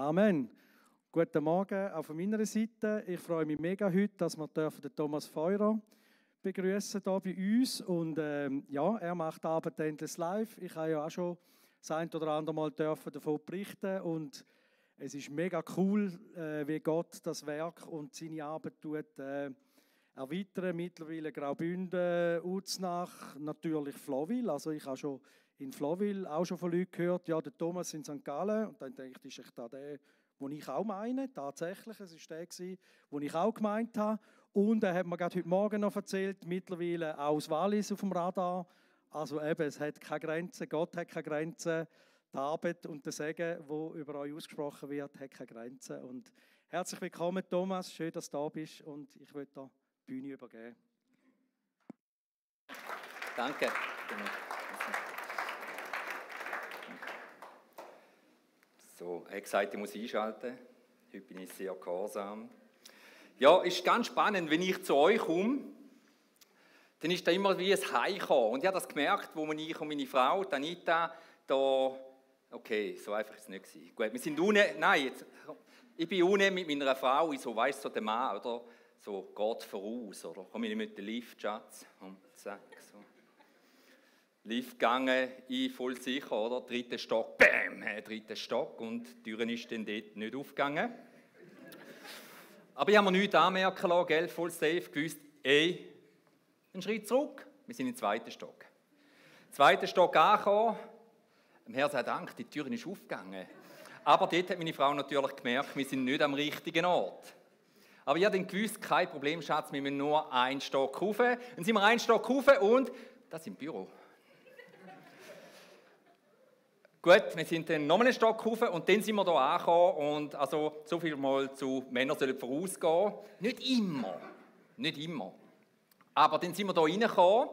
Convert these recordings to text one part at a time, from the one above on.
Amen. Guten Morgen auch von meiner Seite. Ich freue mich mega heute, dass wir den Thomas Feurer begrüßen hier bei uns. Und ähm, ja, er macht Arbeit endless live. Ich habe ja auch schon das ein oder andere Mal dürfen davon berichten und es ist mega cool, äh, wie Gott das Werk und seine Arbeit tut, äh, erweitern. Mittlerweile Graubünden, Uznach, natürlich Flowil. Also ich habe schon in Flowil auch schon von Leuten gehört, ja, der Thomas in St. Gallen. Und dann denke ich, das ist da der, den ich auch meine. Tatsächlich, es war der, den ich auch gemeint habe. Und er hat mir gerade heute Morgen noch erzählt, mittlerweile auch aus Wallis auf dem Radar. Also eben, es hat keine Grenzen, Gott hat keine Grenzen. Die Arbeit und der Segen, wo über euch ausgesprochen wird, hat keine Grenzen. Und herzlich willkommen, Thomas. Schön, dass du da bist. Und ich würde dir die Bühne übergeben. Danke. So, er hat gesagt, ich muss einschalten. Heute bin ich sehr gehorsam. Ja, ist ganz spannend, wenn ich zu euch komme, dann ist da immer wie ein Heimkommen. Und ich habe das gemerkt, wo ich und meine Frau, Anita, da, okay, so einfach ist es nicht gewesen. Gut, wir sind unten, nein, jetzt, ich bin unten mit meiner Frau, so, weißt du, so der Mann, oder, so, geht voraus, oder, komm ich mit dem Lift, Schatz, und zack, so. Lift gegangen, ich voll sicher, oder? Dritter Stock, bam, dritter Stock und die Tür ist dann dort nicht aufgegangen. Aber ich habe mir nichts anmerken lassen, gell, voll safe, gewusst, ey, einen Schritt zurück, wir sind im zweiten Stock. Zweiter Stock angekommen, dem Herr sei Dank, die Tür ist aufgegangen. Aber dort hat meine Frau natürlich gemerkt, wir sind nicht am richtigen Ort. Aber ich habe dann gewusst, kein Problem, Schatz, wir müssen nur einen Stock rauf. Dann sind wir einen Stock rauf und das im Büro. Gut, wir sind dann nochmal einen Stock rauf und dann sind wir hier angekommen und also so viel mal zu Männer sollen vorausgehen. Nicht immer, nicht immer. Aber dann sind wir hier reingekommen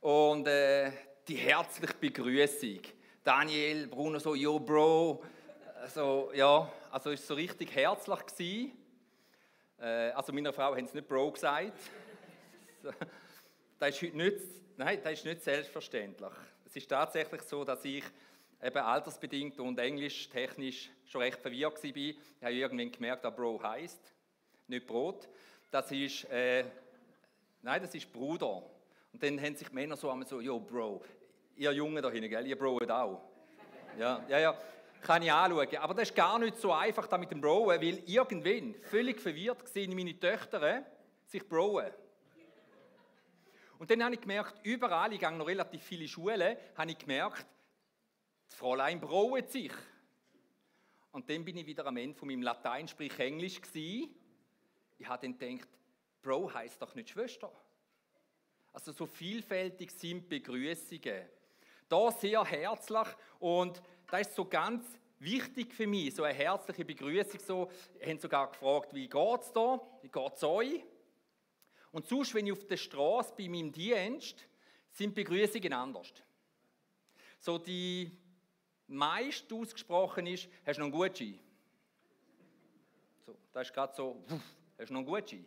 und äh, die herzliche Begrüßung. Daniel, Bruno so, yo Bro, also ja, also ist so richtig herzlich gewesen. Äh, also meiner Frau haben sie nicht Bro gesagt. das ist heute nicht, nein, das ist nicht selbstverständlich. Es ist tatsächlich so, dass ich eben altersbedingt und englisch-technisch schon recht verwirrt war. Ich habe irgendwann gemerkt, was Bro heißt. Nicht Brot. Das ist, äh, nein, das ist Bruder. Und dann haben sich Männer so einmal so, yo, Bro, ihr Jungen da hinten, gell, ihr Broet auch. Ja, ja, ja, kann ich anschauen. Aber das ist gar nicht so einfach da mit dem Broen, weil irgendwann, völlig verwirrt, sehen meine Töchter sich broen. Und dann habe ich gemerkt, überall, ich gehe noch relativ viele Schulen, habe ich gemerkt, das Fräulein braut sich. Und dann bin ich wieder am Ende von meinem Latein, sprich Englisch, gewesen. Ich habe dann gedacht, Bro heißt doch nicht Schwester. Also so vielfältig sind Begrüßungen. Da sehr herzlich und das ist so ganz wichtig für mich, so eine herzliche Begrüßung. So, ich habe sogar gefragt, wie geht es da? Wie geht es euch? Und sonst, wenn ich auf der Straße bei meinem Dienst, sind Begrüßungen anders. So die meist ausgesprochen ist, hast du noch einen Gutschein? So, das ist gerade so, hast du noch einen Gutschein?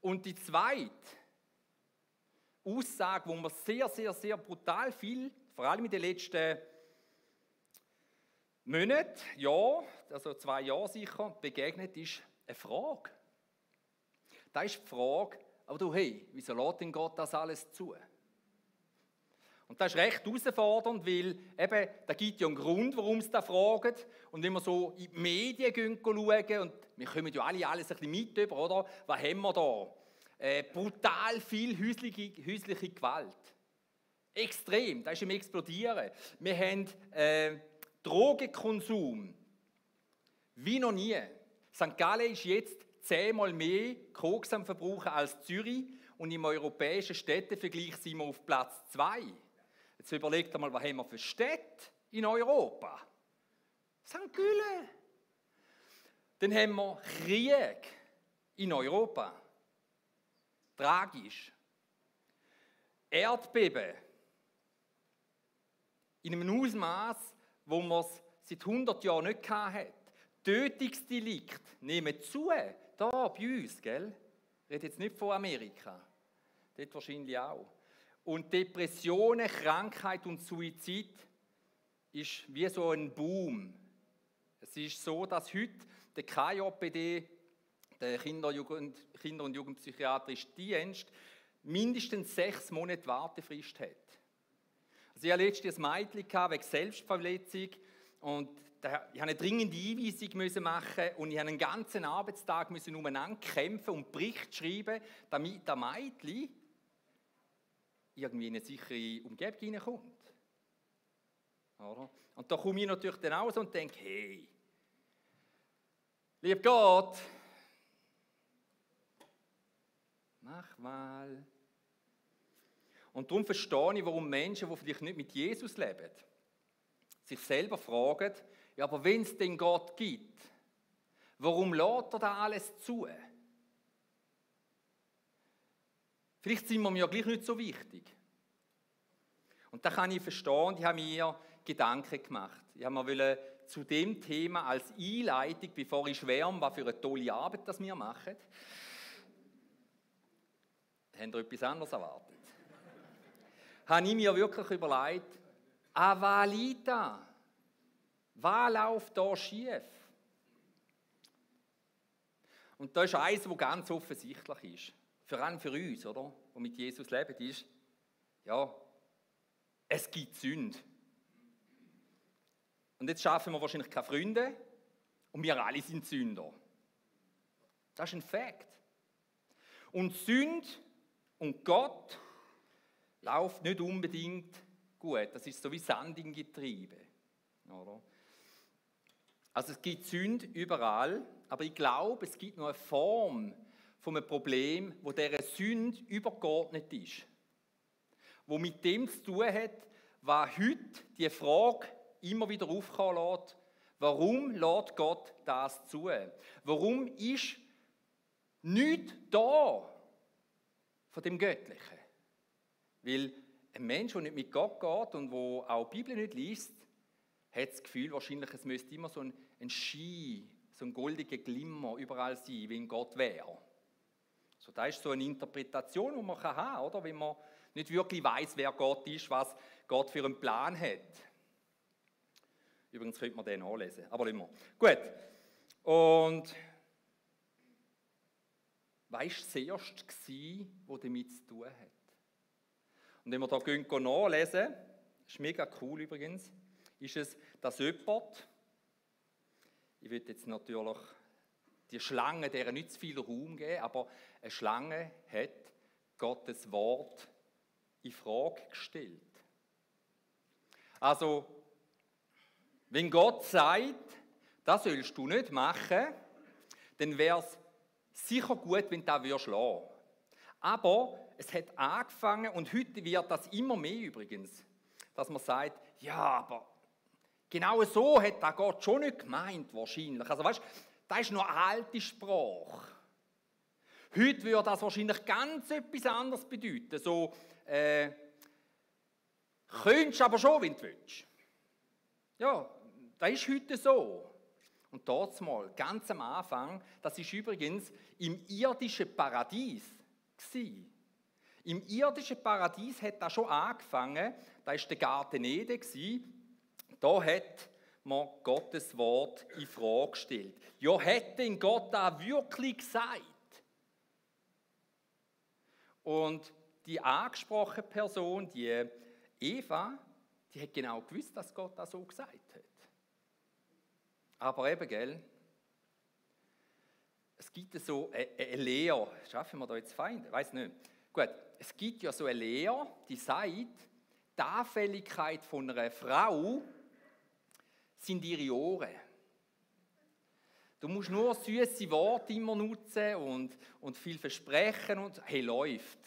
Und die zweite Aussage, wo man sehr, sehr, sehr brutal viel, vor allem in den letzten Monaten, ja, also zwei Jahre sicher, begegnet, ist eine Frage. Da ist die Frage, aber du, hey, wieso lässt denn Gott das alles zu? Und das ist recht herausfordernd, weil eben, da gibt ja einen Grund, warum sie da fragen. Und wenn wir so in die Medien gehen, schauen, und wir kommen ja alle alles ein bisschen mit über, oder? Was haben wir da? Äh, brutal viel häusliche, häusliche Gewalt. Extrem, das ist im Explodieren. Wir haben äh, Drogenkonsum wie noch nie. St. Gallen ist jetzt zehnmal mehr Koks am Verbrauchen als Zürich und im europäischen Städtevergleich sind wir auf Platz zwei. Jetzt überlegt einmal, was haben wir für Städte in Europa? St. Gülle. Dann haben wir Krieg in Europa. Tragisch. Erdbeben. In einem Ausmaß, wo man es seit 100 Jahren nicht hatte. Tötungsdelikt nehmen zu. Da bei uns, gell? Ich rede jetzt nicht von Amerika. Dort wahrscheinlich auch. Und Depressionen, Krankheit und Suizid ist wie so ein Boom. Es ist so, dass heute der KJPD, der Kinder-, Jugend, Kinder und Jugendpsychiatrische Dienst, mindestens sechs Monate Wartefrist hat. Also ich hatte letztens ein Mädchen wegen Selbstverletzung und ich musste eine dringende Einweisung machen und ich musste einen ganzen Arbeitstag umeinander kämpfen und Bericht schreiben, damit der Mädchen irgendwie in eine sichere Umgebung hineinkommt. Und da komme ich natürlich dann aus und denke, hey, lieb Gott, mach mal. Und darum verstehe ich, warum Menschen, die vielleicht nicht mit Jesus leben, sich selber fragen, ja, aber wenn es den Gott gibt, warum lädt er da alles zu? Vielleicht sind wir mir gleich nicht so wichtig. Und da kann ich verstehen, ich habe mir Gedanken gemacht. Ich habe mir zu dem Thema als Einleitung, bevor ich schwärme, was für eine tolle Arbeit das wir machen, haben ihr etwas anderes erwartet? habe ich mir wirklich überlegt, ah, liegt da? Was läuft da schief? Und da ist eins, wo ganz offensichtlich ist. Vor allem für uns, oder? Die mit Jesus leben, ist, ja, es gibt Sünde. Und jetzt schaffen wir wahrscheinlich keine Freunde und wir alle sind Sünder. Das ist ein Fakt. Und Sünde und Gott läuft nicht unbedingt gut. Das ist so wie Sand im Getriebe. Oder? Also es gibt Sünde überall, aber ich glaube, es gibt noch eine Form von einem Problem, wo dieser Sünde übergeordnet ist. Wo mit dem zu tun hat, was heute die Frage immer wieder aufkommen lässt, warum lässt Gott das zu? Warum ist nichts da von dem Göttlichen? Weil ein Mensch, der nicht mit Gott geht und wo auch die Bibel nicht liest, hat das Gefühl, wahrscheinlich, es müsste immer so ein, ein Ski, so ein goldiger Glimmer überall sein, wenn Gott wäre. So, das ist so eine Interpretation, die man haben kann, oder? wenn man nicht wirklich weiß, wer Gott ist, was Gott für einen Plan hat. Übrigens könnte man den nachlesen, aber immer. Gut. Und was war das Erste, was damit zu tun hat? Und wenn wir da gehen, nachlesen, ist mega cool übrigens, ist es, dass jemand, ich will jetzt natürlich die Schlange, der nicht zu viel Raum geben, aber eine Schlange hat Gottes Wort in Frage gestellt. Also, wenn Gott sagt, das sollst du nicht machen, dann wäre es sicher gut, wenn du das lassen würdest. Aber es hat angefangen und heute wird das immer mehr übrigens, dass man sagt, ja, aber genau so hat da Gott schon nicht gemeint wahrscheinlich. Also weißt, das ist noch eine alte Sprache. Heute würde das wahrscheinlich ganz etwas anderes bedeuten. So, äh, könntest aber schon, wenn du willst. Ja, das ist heute so. Und dort mal, ganz am Anfang, das ist übrigens im irdischen Paradies gewesen. Im irdischen Paradies hat das schon angefangen. Da war der Garten Eden. Da hat man Gottes Wort in Frage gestellt. Ja, hätte denn Gott da wirklich gesagt? Und die angesprochene Person, die Eva, die hat genau gewusst, dass Gott das so gesagt hat. Aber eben, gell, es gibt so eine Lehre, schaffen wir da jetzt Feinde? Weiß nicht. Gut, es gibt ja so eine Lehre, die sagt, die Anfälligkeit von einer Frau sind ihre Ohren. Du musst nur süße Worte immer nutzen und, und viel versprechen und hey, läuft.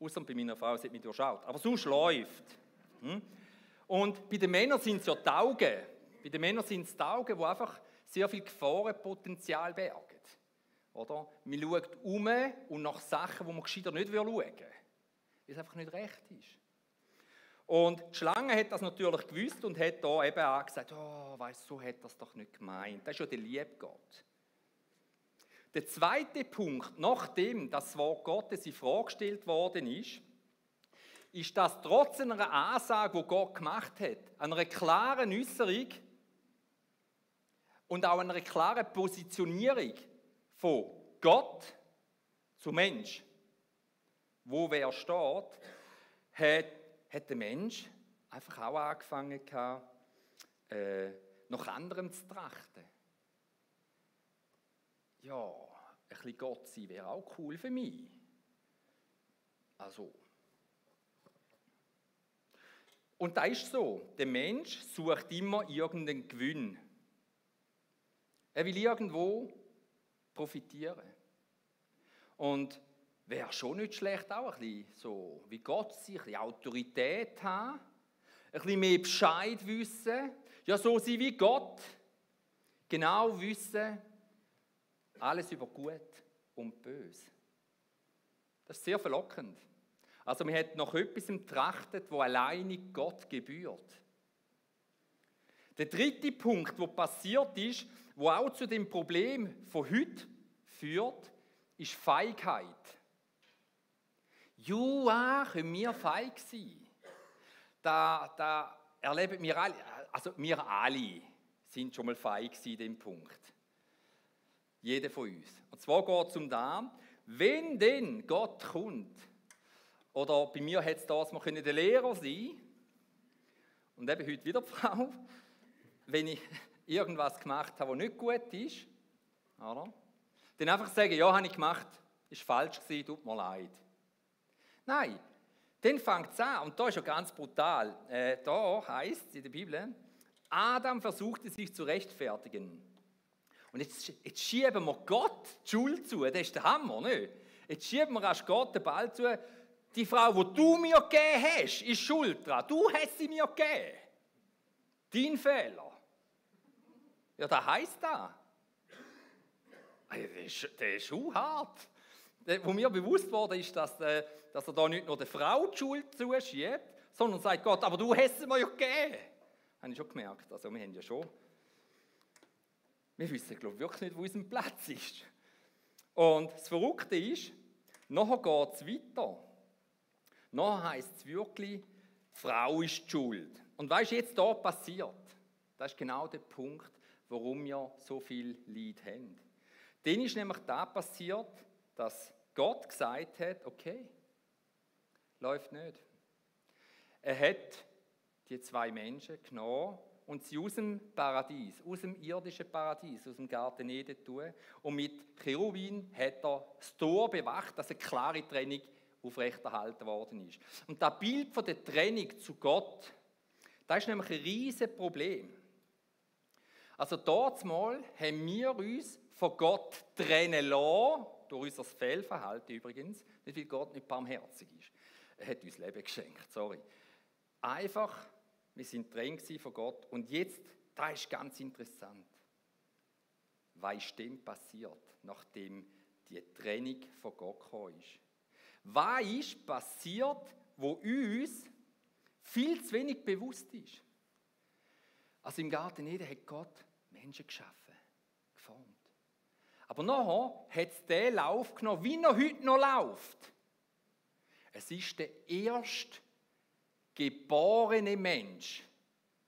Außer bei meiner Frau, sie hat mich durchschaut. Aber sonst läuft. Hm? Und bei den Männern sind es ja die Augen. Bei den Männern sind es die Augen, die einfach sehr viel Gefahrenpotenzial bergen. Oder? Man schaut um und nach Sachen, die man gescheiter nicht schauen will, weil es einfach nicht recht ist. Und die Schlange hat das natürlich gewusst und hat da eben auch gesagt, oh, weißt so hat das doch nicht gemeint. Das ist ja der liebe Gott. Der zweite Punkt, nachdem das Wort Gottes in Frage gestellt worden ist, ist, dass trotz einer Ansage, die Gott gemacht hat, einer klaren Äußerung, und auch einer klaren Positionierung von Gott zu Mensch, wo wer steht, hat, hat der Mensch einfach auch angefangen, äh, nach anderem zu trachten. Ja, ein bisschen Gott sein wäre auch cool für mich. Also. Und da ist so, der Mensch sucht immer irgendeinen Gewinn. Er will irgendwo profitieren. Und wäre schon nicht schlecht, auch ein bisschen so wie Gott sein, ein bisschen Autorität haben, ein bisschen mehr Bescheid wissen, ja so sein wie Gott, genau wissen, alles über Gut und Böse. Das ist sehr verlockend. Also man hat nach etwas trachtet, wo alleine Gott gebührt. Der dritte Punkt, wo passiert ist, wo auch zu dem Problem von heute führt, ist Feigheit. Ja, können wir feig sein. Da, da erleben wir alle, also wir alle sind schon mal feig in dem Punkt. Jeder von uns. Und zwar geht es um das, wenn denn Gott kommt, oder bei mir hätte es das mal der Lehrer sein und eben heute wieder die Frau, wenn ich irgendwas gemacht habe, was nicht gut ist, oder? dann einfach sagen, ja, habe ich gemacht, ist falsch gewesen, tut mir leid. Nein, dann fängt es an, und da ist ja ganz brutal. Äh, da heißt es in der Bibel, Adam versuchte sich zu rechtfertigen. Und jetzt, jetzt schieben wir Gott die Schuld zu, das ist der Hammer, nicht? Jetzt schieben wir erst Gott den Ball zu, die Frau, die du mir gegeben hast, ist schuld dran. Du hast sie mir gegeben. Dein Fehler. Ja, das heisst das. Das ist, das ist hart. Wo mir bewusst wurde, ist, dass, äh, dass er da nicht nur der Frau die Schuld zuschiebt, sondern sagt Gott, aber du hast es mir ja gegeben. Habe ich schon gemerkt. Also wir haben ja schon wir wissen, glaube ich, wirklich nicht, wo unser Platz ist. Und das Verrückte ist, nachher geht es weiter. Nachher heisst es wirklich, die Frau ist die schuld. Und was ist jetzt da passiert? Das ist genau der Punkt, warum wir so viel Leid haben. Dann ist nämlich da passiert, dass Gott gesagt hat, okay, läuft nicht. Er hat die zwei Menschen genommen und sie aus dem Paradies, aus dem irdischen Paradies, aus dem Garten Eden tun. Und mit Cherubin hat er das Tor bewacht, dass eine klare Trennung aufrechterhalten worden ist. Und das Bild von der Trennung zu Gott, das ist nämlich ein riesiges Problem. Also dort mal haben wir uns von Gott trennen lassen, durch unser Fehlverhalten übrigens, nicht weil Gott nicht barmherzig ist. Er hat uns Leben geschenkt, sorry. Einfach wir sind drin von Gott. Und jetzt, da ist ganz interessant. Was ist dem passiert, nachdem die Trennung von Gott gekommen ist? Was ist passiert, wo uns viel zu wenig bewusst ist? Also im Garten Eden hat Gott Menschen geschaffen. Aber nachher hat es den Lauf genommen, wie er heute noch läuft. Es ist der erste geborene Mensch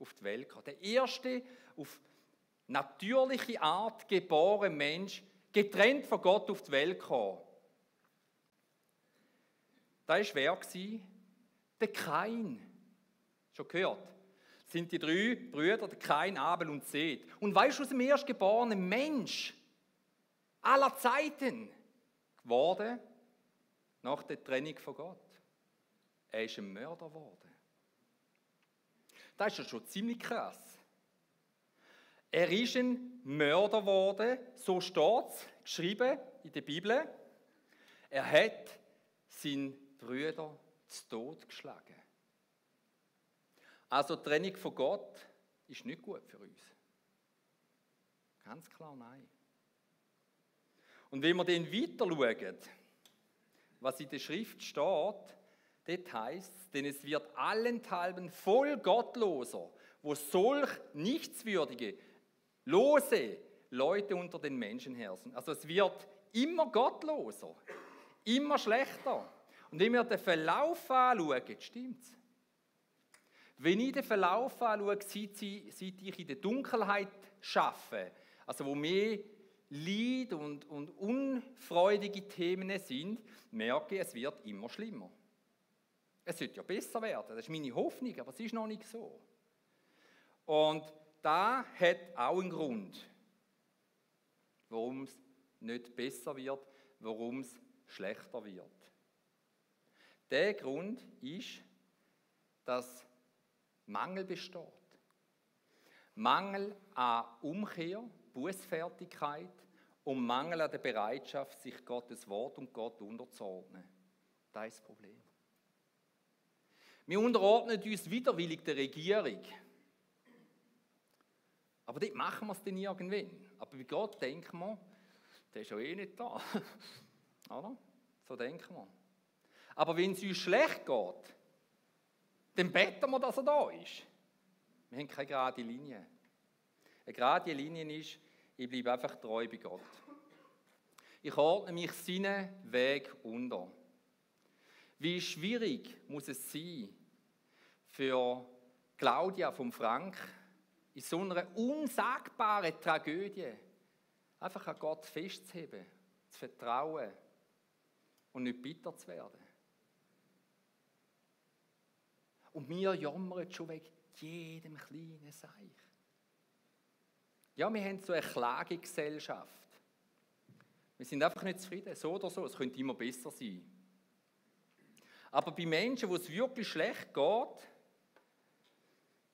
auf die Welt kam. Der erste auf natürliche Art geborene Mensch, getrennt von Gott auf die Welt kam. Da war wer? Der Kain. Schon gehört? Das sind die drei Brüder, der Kain, Abel und Seth. Und weißt du, aus dem erstgeborenen Mensch aller Zeiten geworden nach der Trennung von Gott? Er ist ein Mörder geworden. Das ist ja schon ziemlich krass. Er ist ein Mörder geworden, so steht es, geschrieben in der Bibel. Er hat seinen Brüder zu Tod geschlagen. Also die Trennung von Gott ist nicht gut für uns. Ganz klar nein. Und wenn wir dann weiter schauen, was in der Schrift steht, Dort heißt es, denn es wird allenthalben voll Gottloser, wo solch nichtswürdige, lose Leute unter den Menschen herrschen. Also es wird immer gottloser, immer schlechter. Und wenn wir den Verlauf anschauen, stimmt es. Wenn ich den Verlauf anschaue, seit, ich in der Dunkelheit schaffe, also wo mehr Leid und, und unfreudige Themen sind, merke ich, es wird immer schlimmer. Es wird ja besser werden, das ist meine Hoffnung, aber es ist noch nicht so. Und da hat auch einen Grund, warum es nicht besser wird, warum es schlechter wird. Der Grund ist, dass Mangel besteht. Mangel an Umkehr, Bußfertigkeit und Mangel an der Bereitschaft, sich Gottes Wort und Gott unterzuordnen. Das ist das Problem. Wir unterordnen uns widerwillig der Regierung. Aber dort machen wir es dann irgendwann. Aber bei Gott denken wir, der ist ja eh nicht da. Oder? So denken wir. Aber wenn es uns schlecht geht, dann beten wir, dass er da ist. Wir haben keine gerade Linie. Eine gerade Linie ist, ich bleibe einfach treu bei Gott. Ich ordne mich seinen Weg unter. Wie schwierig muss es sein für Claudia vom Frank in so einer unsagbaren Tragödie einfach an Gott festzuheben, zu vertrauen und nicht bitter zu werden. Und wir jammern schon wegen jedem kleinen Seich. Ja, wir haben so eine Klagegesellschaft. Wir sind einfach nicht zufrieden, so oder so. Es könnte immer besser sein. Aber bei Menschen, wo es wirklich schlecht geht,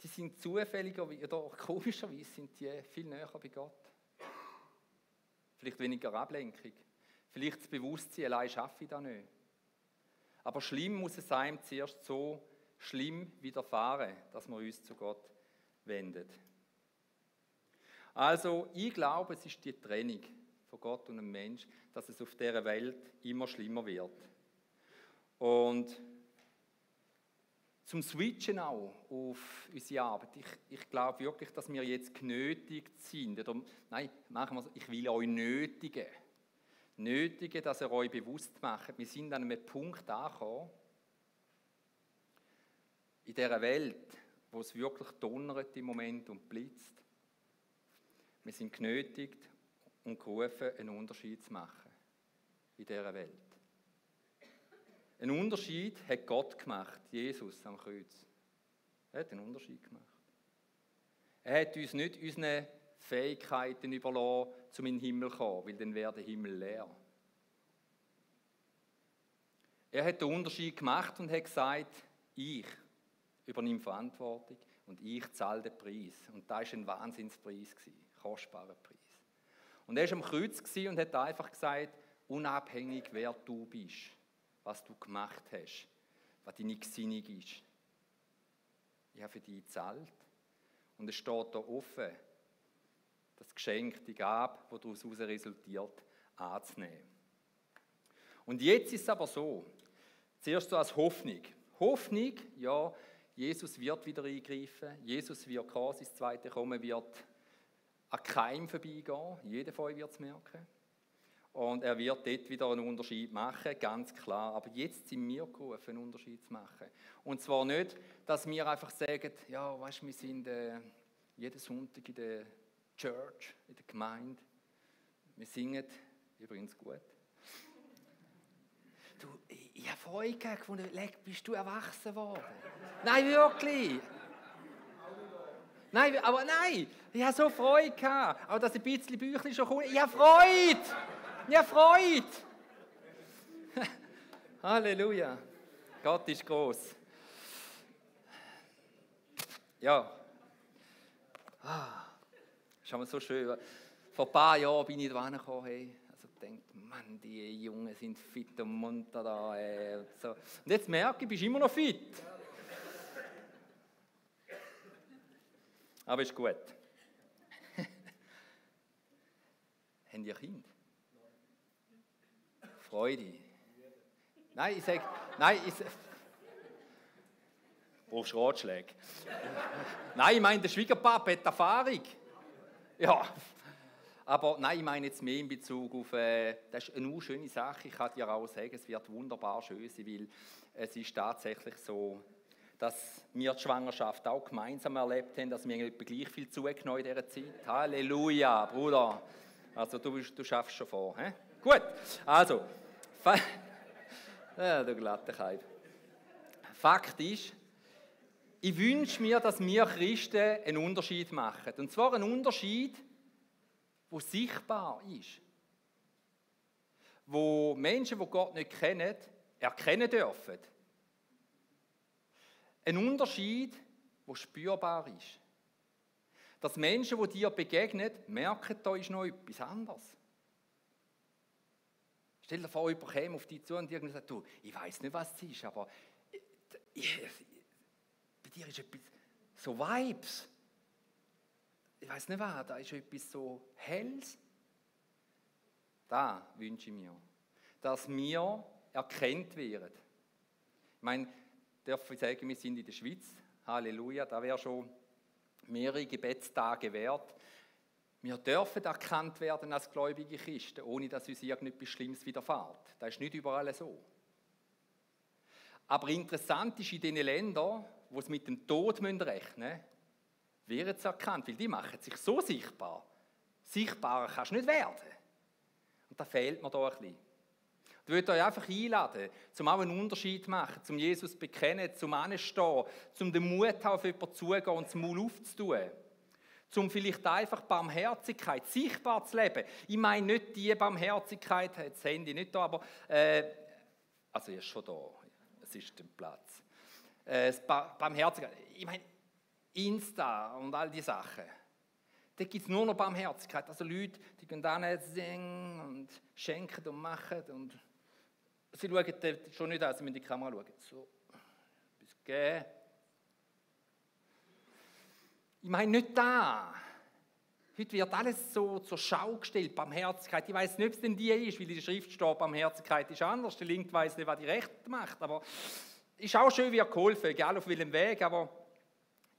die sind zufälliger oder komischerweise sind die viel näher bei Gott. Vielleicht weniger Ablenkung. Vielleicht das Bewusstsein, allein schaffe ich das nicht. Aber schlimm muss es einem zuerst so schlimm widerfahren, dass wir uns zu Gott wenden. Also, ich glaube, es ist die Trennung von Gott und dem Mensch, dass es auf dieser Welt immer schlimmer wird. Und zum Switchen auch auf unsere Arbeit. Ich, ich glaube wirklich, dass wir jetzt genötigt sind. Oder, nein, machen wir es, ich will euch nötigen. Nötigen, dass ihr euch bewusst macht. Wir sind an einem Punkt angekommen, in dieser Welt, wo es wirklich donnert im Moment und blitzt. Wir sind genötigt und gerufen, einen Unterschied zu machen in dieser Welt. Ein Unterschied hat Gott gemacht, Jesus am Kreuz. Er hat einen Unterschied gemacht. Er hat uns nicht unsere Fähigkeiten überlassen, zum in den Himmel zu kommen, weil dann wäre der Himmel leer. Er hat den Unterschied gemacht und hat gesagt, ich übernehme Verantwortung und ich zahle den Preis. Und da war ein Wahnsinnspreis, ein kostbarer Preis. Und er war am Kreuz und hat einfach gesagt, unabhängig wer du bist was du gemacht hast, was deine Gesinnung ist. Ich habe für dich gezahlt und es steht da offen, das Geschenk, die Gabe, die daraus resultiert, anzunehmen. Und jetzt ist es aber so, zuerst so als Hoffnung. Hoffnung, ja, Jesus wird wieder eingreifen, Jesus wird kommen, sein zweite Kommen wird an keinem vorbeigehen, jeder von euch wird es merken. Und er wird dort wieder einen Unterschied machen, ganz klar. Aber jetzt sind wir gerufen, einen Unterschied zu machen. Und zwar nicht, dass wir einfach sagen, ja, weißt du, wir sind äh, jeden Sonntag in der Church, in der Gemeinde. Wir singen übrigens gut. Du, ich, habe Freude gefunden, bist du erwachsen worden? nein, wirklich. Nein, aber nein, ich habe so Freude gehabt. Auch dass ein bisschen Büchlein schon kommt. Ich habe Freude. Ja, Freude! Halleluja! Gott ist groß. Ja. Ah, ist aber so schön. Vor ein paar Jahren bin ich da gekommen, hey. Also denkt, Mann, die Jungen sind fit und munter da. Ey, und, so. und jetzt merke ich, bist immer noch fit. Aber ist gut. Haben ihr Kind? Freude. Nein, ich sage, nein, ich sag, brauchst Ratschläge. nein, ich meine, der Schwiegerpapa hat Erfahrung. Ja, aber nein, ich meine jetzt mehr in Bezug auf, äh, das ist eine schöne Sache, ich kann dir auch sagen, es wird wunderbar schön sein, weil es ist tatsächlich so, dass wir die Schwangerschaft auch gemeinsam erlebt haben, dass wir etwa gleich viel zugenommen in dieser Zeit. Halleluja, Bruder. Also du, du schaffst schon vor. He? Gut, also, ja, du glatte Keib. Fakt ist, ich wünsche mir, dass wir Christen einen Unterschied machen. Und zwar einen Unterschied, der sichtbar ist. Wo Menschen, die Gott nicht kennen, erkennen dürfen. Ein Unterschied, der spürbar ist. Dass Menschen, die dir begegnen, merken, da ist noch etwas anderes. Stell dir vor, jemand käme auf dich zu und irgendwie sagt, du, ich weiß nicht, was es ist, aber ich, bei dir ist etwas, so Vibes. Ich weiß nicht was, da ist etwas so Hells. Da wünsche ich mir, dass wir erkennt werden. Ich meine, darf ich sagen, wir sind in der Schweiz. Halleluja, da wäre schon mehrere Gebetstage wert. Wir dürfen erkannt werden als gläubige Christen, ohne dass uns irgendetwas Schlimmes widerfährt. Das ist nicht überall so. Aber interessant ist in den Ländern, wo es mit dem Tod rechnen müssen, wird es erkannt, weil die machen sich so sichtbar. Sichtbarer kannst du nicht werden. Und da fehlt mir da ein bisschen. Ich würde euch einfach einladen, zum auch einen Unterschied zu machen, zum Jesus zu bekennen, zum Anstehen, zum den Mut auf jemanden zugehen und das Maul aufzutun. Zum vielleicht einfach Barmherzigkeit sichtbar zu leben. Ich meine nicht die Barmherzigkeit, das Handy nicht da, aber äh, also ist schon da, es ist der Platz. Äh, Barmherzigkeit, ich meine Insta und all die Sachen. Da gibt es nur noch Barmherzigkeit. Also Leute, die gehen dann singen und schenken und machen und Sie schauen schon nicht aus, Sie müssen in die Kamera schauen. So, bis gehen. Ich meine nicht da. Heute wird alles so zur Schau gestellt, Barmherzigkeit. Ich weiß nicht, ob es denn die ist, weil in der Schrift steht, Barmherzigkeit ist anders. Der Link weiß nicht, was die Rechte macht. Aber es ist auch schön, wie er geholfen, egal auf welchem Weg. Aber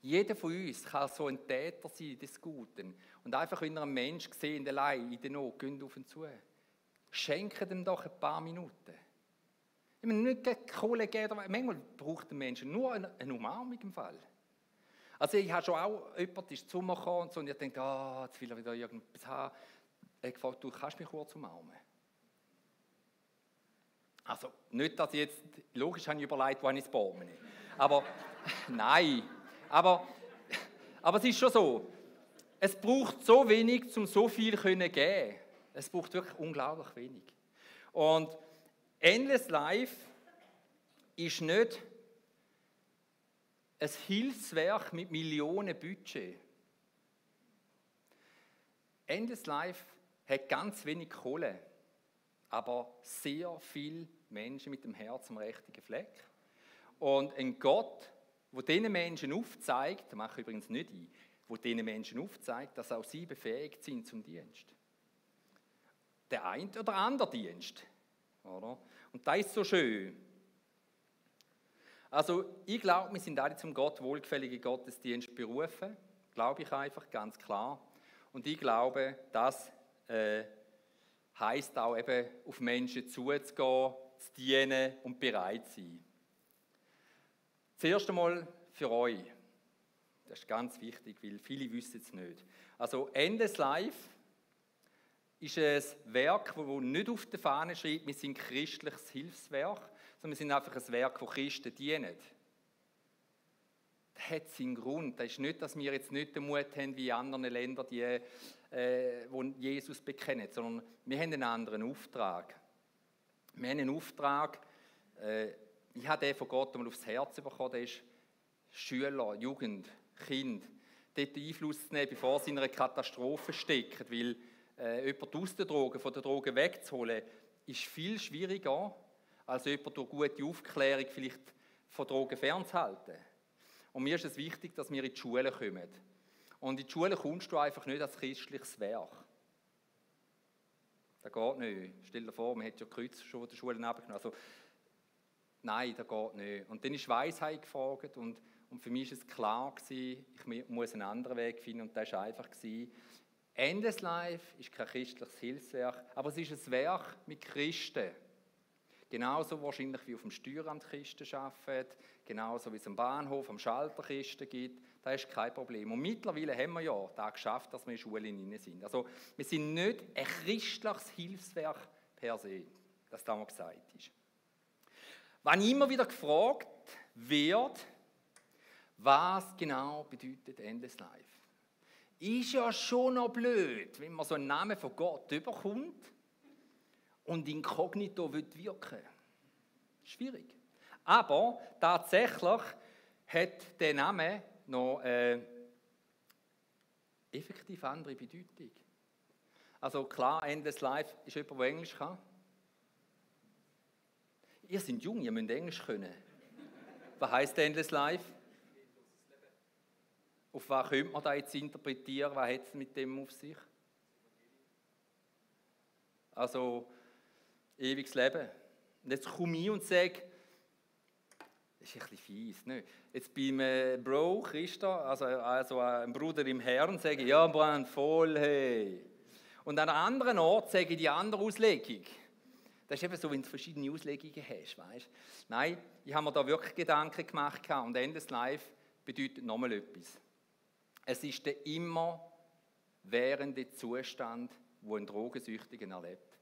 jeder von uns kann so ein Täter sein des Guten. Und einfach, wenn er einen Menschen sehen, allein in der Not, geht auf ihn zu. Schenke ihm doch ein paar Minuten. Ich meine, nicht Kohle geben, manchmal braucht der Mensch nur eine, Umarmung im Fall. Also ich habe schon auch, jemand ist zu mir gekommen und, so, und ich denke, ah, oh, jetzt will er wieder irgendwas haben. Er gefragt, du kannst mich kurz umarmen. Also nicht, dass ich jetzt, logisch habe ich überlegt, wo ich das Baum Aber nein, aber, aber es ist schon so, es braucht so wenig, um so viel zu geben. Es braucht wirklich unglaublich wenig. Und Endless Life ist nicht ein Hilfswerk mit Millionen Budget. Endless Life hat ganz wenig Kohle, aber sehr viele Menschen mit dem Herz am richtigen Fleck. Und ein Gott, wo diesen Menschen aufzeigt, das mache ich übrigens nicht ein, wo diesen Menschen aufzeigt, dass auch sie befähigt sind zum Dienst. Der ein oder andere Dienst oder? Und das ist so schön. Also ich glaube, wir sind alle zum Gott wohlgefälligen Gottesdienst berufen. Glaube ich einfach, ganz klar. Und ich glaube, das äh, heißt auch eben, auf Menschen zuzugehen, zu dienen und bereit zu sein. Zuerst einmal für euch. Das ist ganz wichtig, weil viele wissen es nicht. Also Endes Life ist ein Werk, das nicht auf der Fahne schreibt, wir sind christliches Hilfswerk, sondern wir sind einfach ein Werk, das Christen dienen. Das hat seinen Grund. Das ist nicht, dass wir jetzt nicht den Mut haben, wie in anderen Ländern, die, äh, die Jesus bekennen, sondern wir haben einen anderen Auftrag. Wir haben einen Auftrag, äh, ich habe den von Gott einmal aufs Herz bekommen, der ist Schüler, Jugend, Kind, dort Einfluss zu nehmen, bevor sie in einer Katastrophe stecken, weil äh, jemanden aus der Droge, von der Droge wegzuholen, ist viel schwieriger, als jemanden durch gute Aufklärung vielleicht von Drogen fernzuhalten. Und mir ist es wichtig, dass wir in die Schule kommen. Und in die Schule kommst du einfach nicht als christliches Werk. Das geht nicht. Stell dir vor, man hat ja Kreuz schon von der Schule abgenommen. Also, nein, das geht nicht. Und dann ist Weisheit gefragt und, und für mich war es klar gewesen, ich muss einen anderen Weg finden und das war einfach gewesen, Endless Life ist kein christliches Hilfswerk, aber es ist ein Werk mit Christen. Genauso wahrscheinlich wie auf dem Steueramt Kisten arbeiten, genauso wie es am Bahnhof am Schalter Kisten gibt. Das ist kein Problem. Und mittlerweile haben wir ja da geschafft, dass wir in Schulen hinein sind. Also wir sind nicht ein christliches Hilfswerk per se, das mal gesagt ist. Wenn immer wieder gefragt wird, was genau bedeutet Endless Life? Ist ja schon noch blöd, wenn man so einen Namen von Gott überkommt und inkognito wirken will. Schwierig. Aber tatsächlich hat der Name noch äh, effektiv andere Bedeutung. Also klar, Endless Life ist jemand, der Englisch kann. Ihr seid jung, ihr müsst Englisch können. Was heißt Endless Life? Auf was könnte man da jetzt interpretieren? Was hat es mit dem auf sich? Also, ewiges Leben. Und jetzt komme ich und sage, das ist ein bisschen fies. Ne? Jetzt beim äh, Bro, Christa, also, also äh, ein Bruder im Herrn, sage ich, ja, Brand, voll, hey. Und an einem anderen Ort sage ich die andere Auslegung. Das ist eben so, wenn du verschiedene Auslegungen hast, weißt? Nein, ich habe mir da wirklich Gedanken gemacht und Endless Life bedeutet nochmal etwas. Es ist der immer währende Zustand, wo ein Drogensüchtigen erlebt.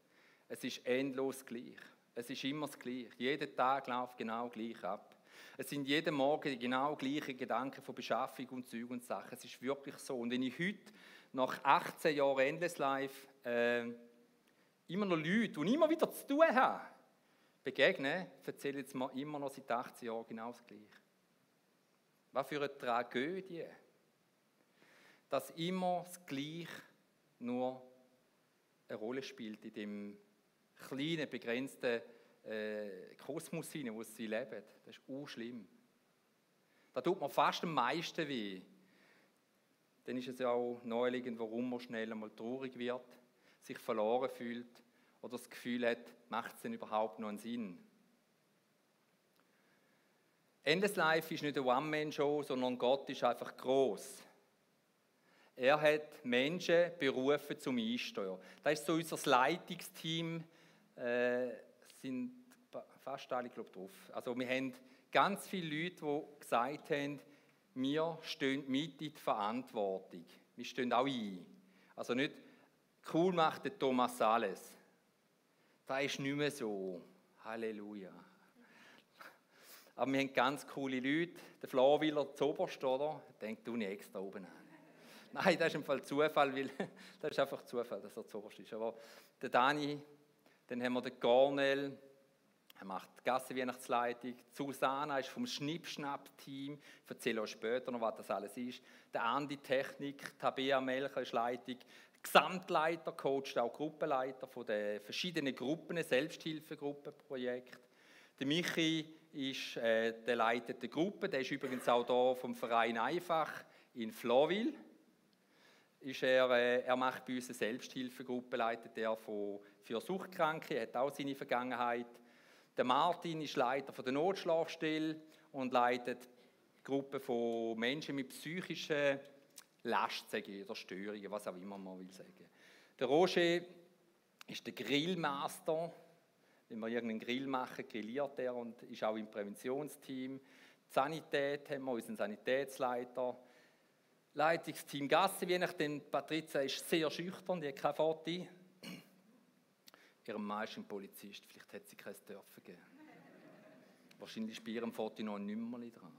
Es ist endlos gleich. Es ist immer das Gleiche. Jeden Tag läuft genau gleich ab. Es sind jeden Morgen genau gleichen Gedanken von Beschaffung und Zeug und Sachen. Es ist wirklich so. Und wenn ich heute, nach 18 Jahren Endless Life, äh, immer noch Leute, die immer wieder zu tun haben, begegne, erzählen jetzt mir immer noch seit 18 Jahren genau das Gleiche. Was für eine Tragödie, dass immer das Gleiche nur eine Rolle spielt in dem kleinen, begrenzten äh, Kosmos hinein, wo sie leben. Das ist auch schlimm. Da tut man fast am meisten weh. Dann ist es ja auch naheliegend, warum man schnell einmal traurig wird, sich verloren fühlt oder das Gefühl hat, macht es denn überhaupt noch einen Sinn? Endless Life ist nicht eine One-Man-Show, sondern Gott ist einfach groß. Er hat Menschen berufen zum Einsteuern. Das ist so unser Leitungsteam äh, sind fast alle, glaube drauf. Also wir haben ganz viele Leute, die gesagt haben, wir stehen mit in die Verantwortung. Wir stehen auch ein. Also nicht, cool macht der Thomas alles. Das ist nicht mehr so. Halleluja. Aber wir haben ganz coole Leute. Der Flawiller zoberst, oder? Denkt du nicht extra oben an. Nein, das ist im Fall Zufall, weil das ist einfach Zufall, dass er zoberst ist. Aber der Dani, dann haben wir den Cornel, er macht die Gassenweihnachtsleitung. Susanna ist vom Schnippschnapp-Team. Ich erzähle euch später noch, was das alles ist. Der Andi Technik, Tabea Melcher ist Leitung. Gesamtleiter, coacht auch Gruppenleiter von den verschiedenen Gruppen, Selbsthilfegruppenprojekt. Der Michi ist, äh, der leitet die Gruppe, der ist übrigens auch da vom Verein Einfach in Florville ist er, äh, er macht bei uns eine Selbsthilfegruppe, leitet er für Suchtkranke, hat auch seine Vergangenheit. Der Martin ist Leiter der Notschlafstelle und leitet die Gruppe von Menschen mit psychischen Lastsägen oder Störungen, was auch immer man will sagen. Der Roger ist der Grillmaster. Wenn wir irgendeinen Grill machen, grilliert er und ist auch im Präventionsteam. Die Sanität haben wir, unseren Sanitätsleiter. Leitungsteam Gasse, wie nachdem Patrizia ist sehr schüchtern, die hat keine Foto. Ihr Mann ist ein Polizist, vielleicht hat sie kein Dörfer gegeben. Wahrscheinlich ist bei ihrem Foto noch ein Nummerli dran.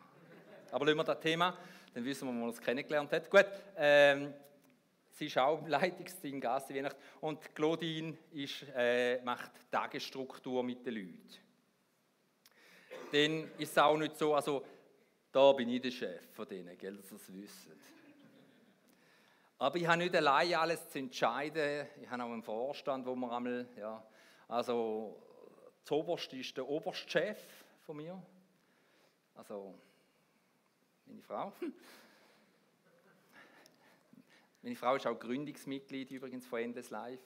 Aber lassen wir das Thema, dann wissen wir, wo man uns kennengelernt hat. Gut, ähm, sie ist auch im Leitungsteam Gasse, wie und Claudine ist, äh, macht Tagesstruktur mit den Leuten. Dann ist es auch nicht so, also da bin ich der Chef von denen, gell, dass sie es wissen. Aber ich habe nicht allein alles zu entscheiden. Ich habe auch einen Vorstand, wo man einmal, ja, also Zoberst ist der Oberstchef von mir. Also meine Frau. Meine Frau ist auch Gründungsmitglied übrigens von Endless Life.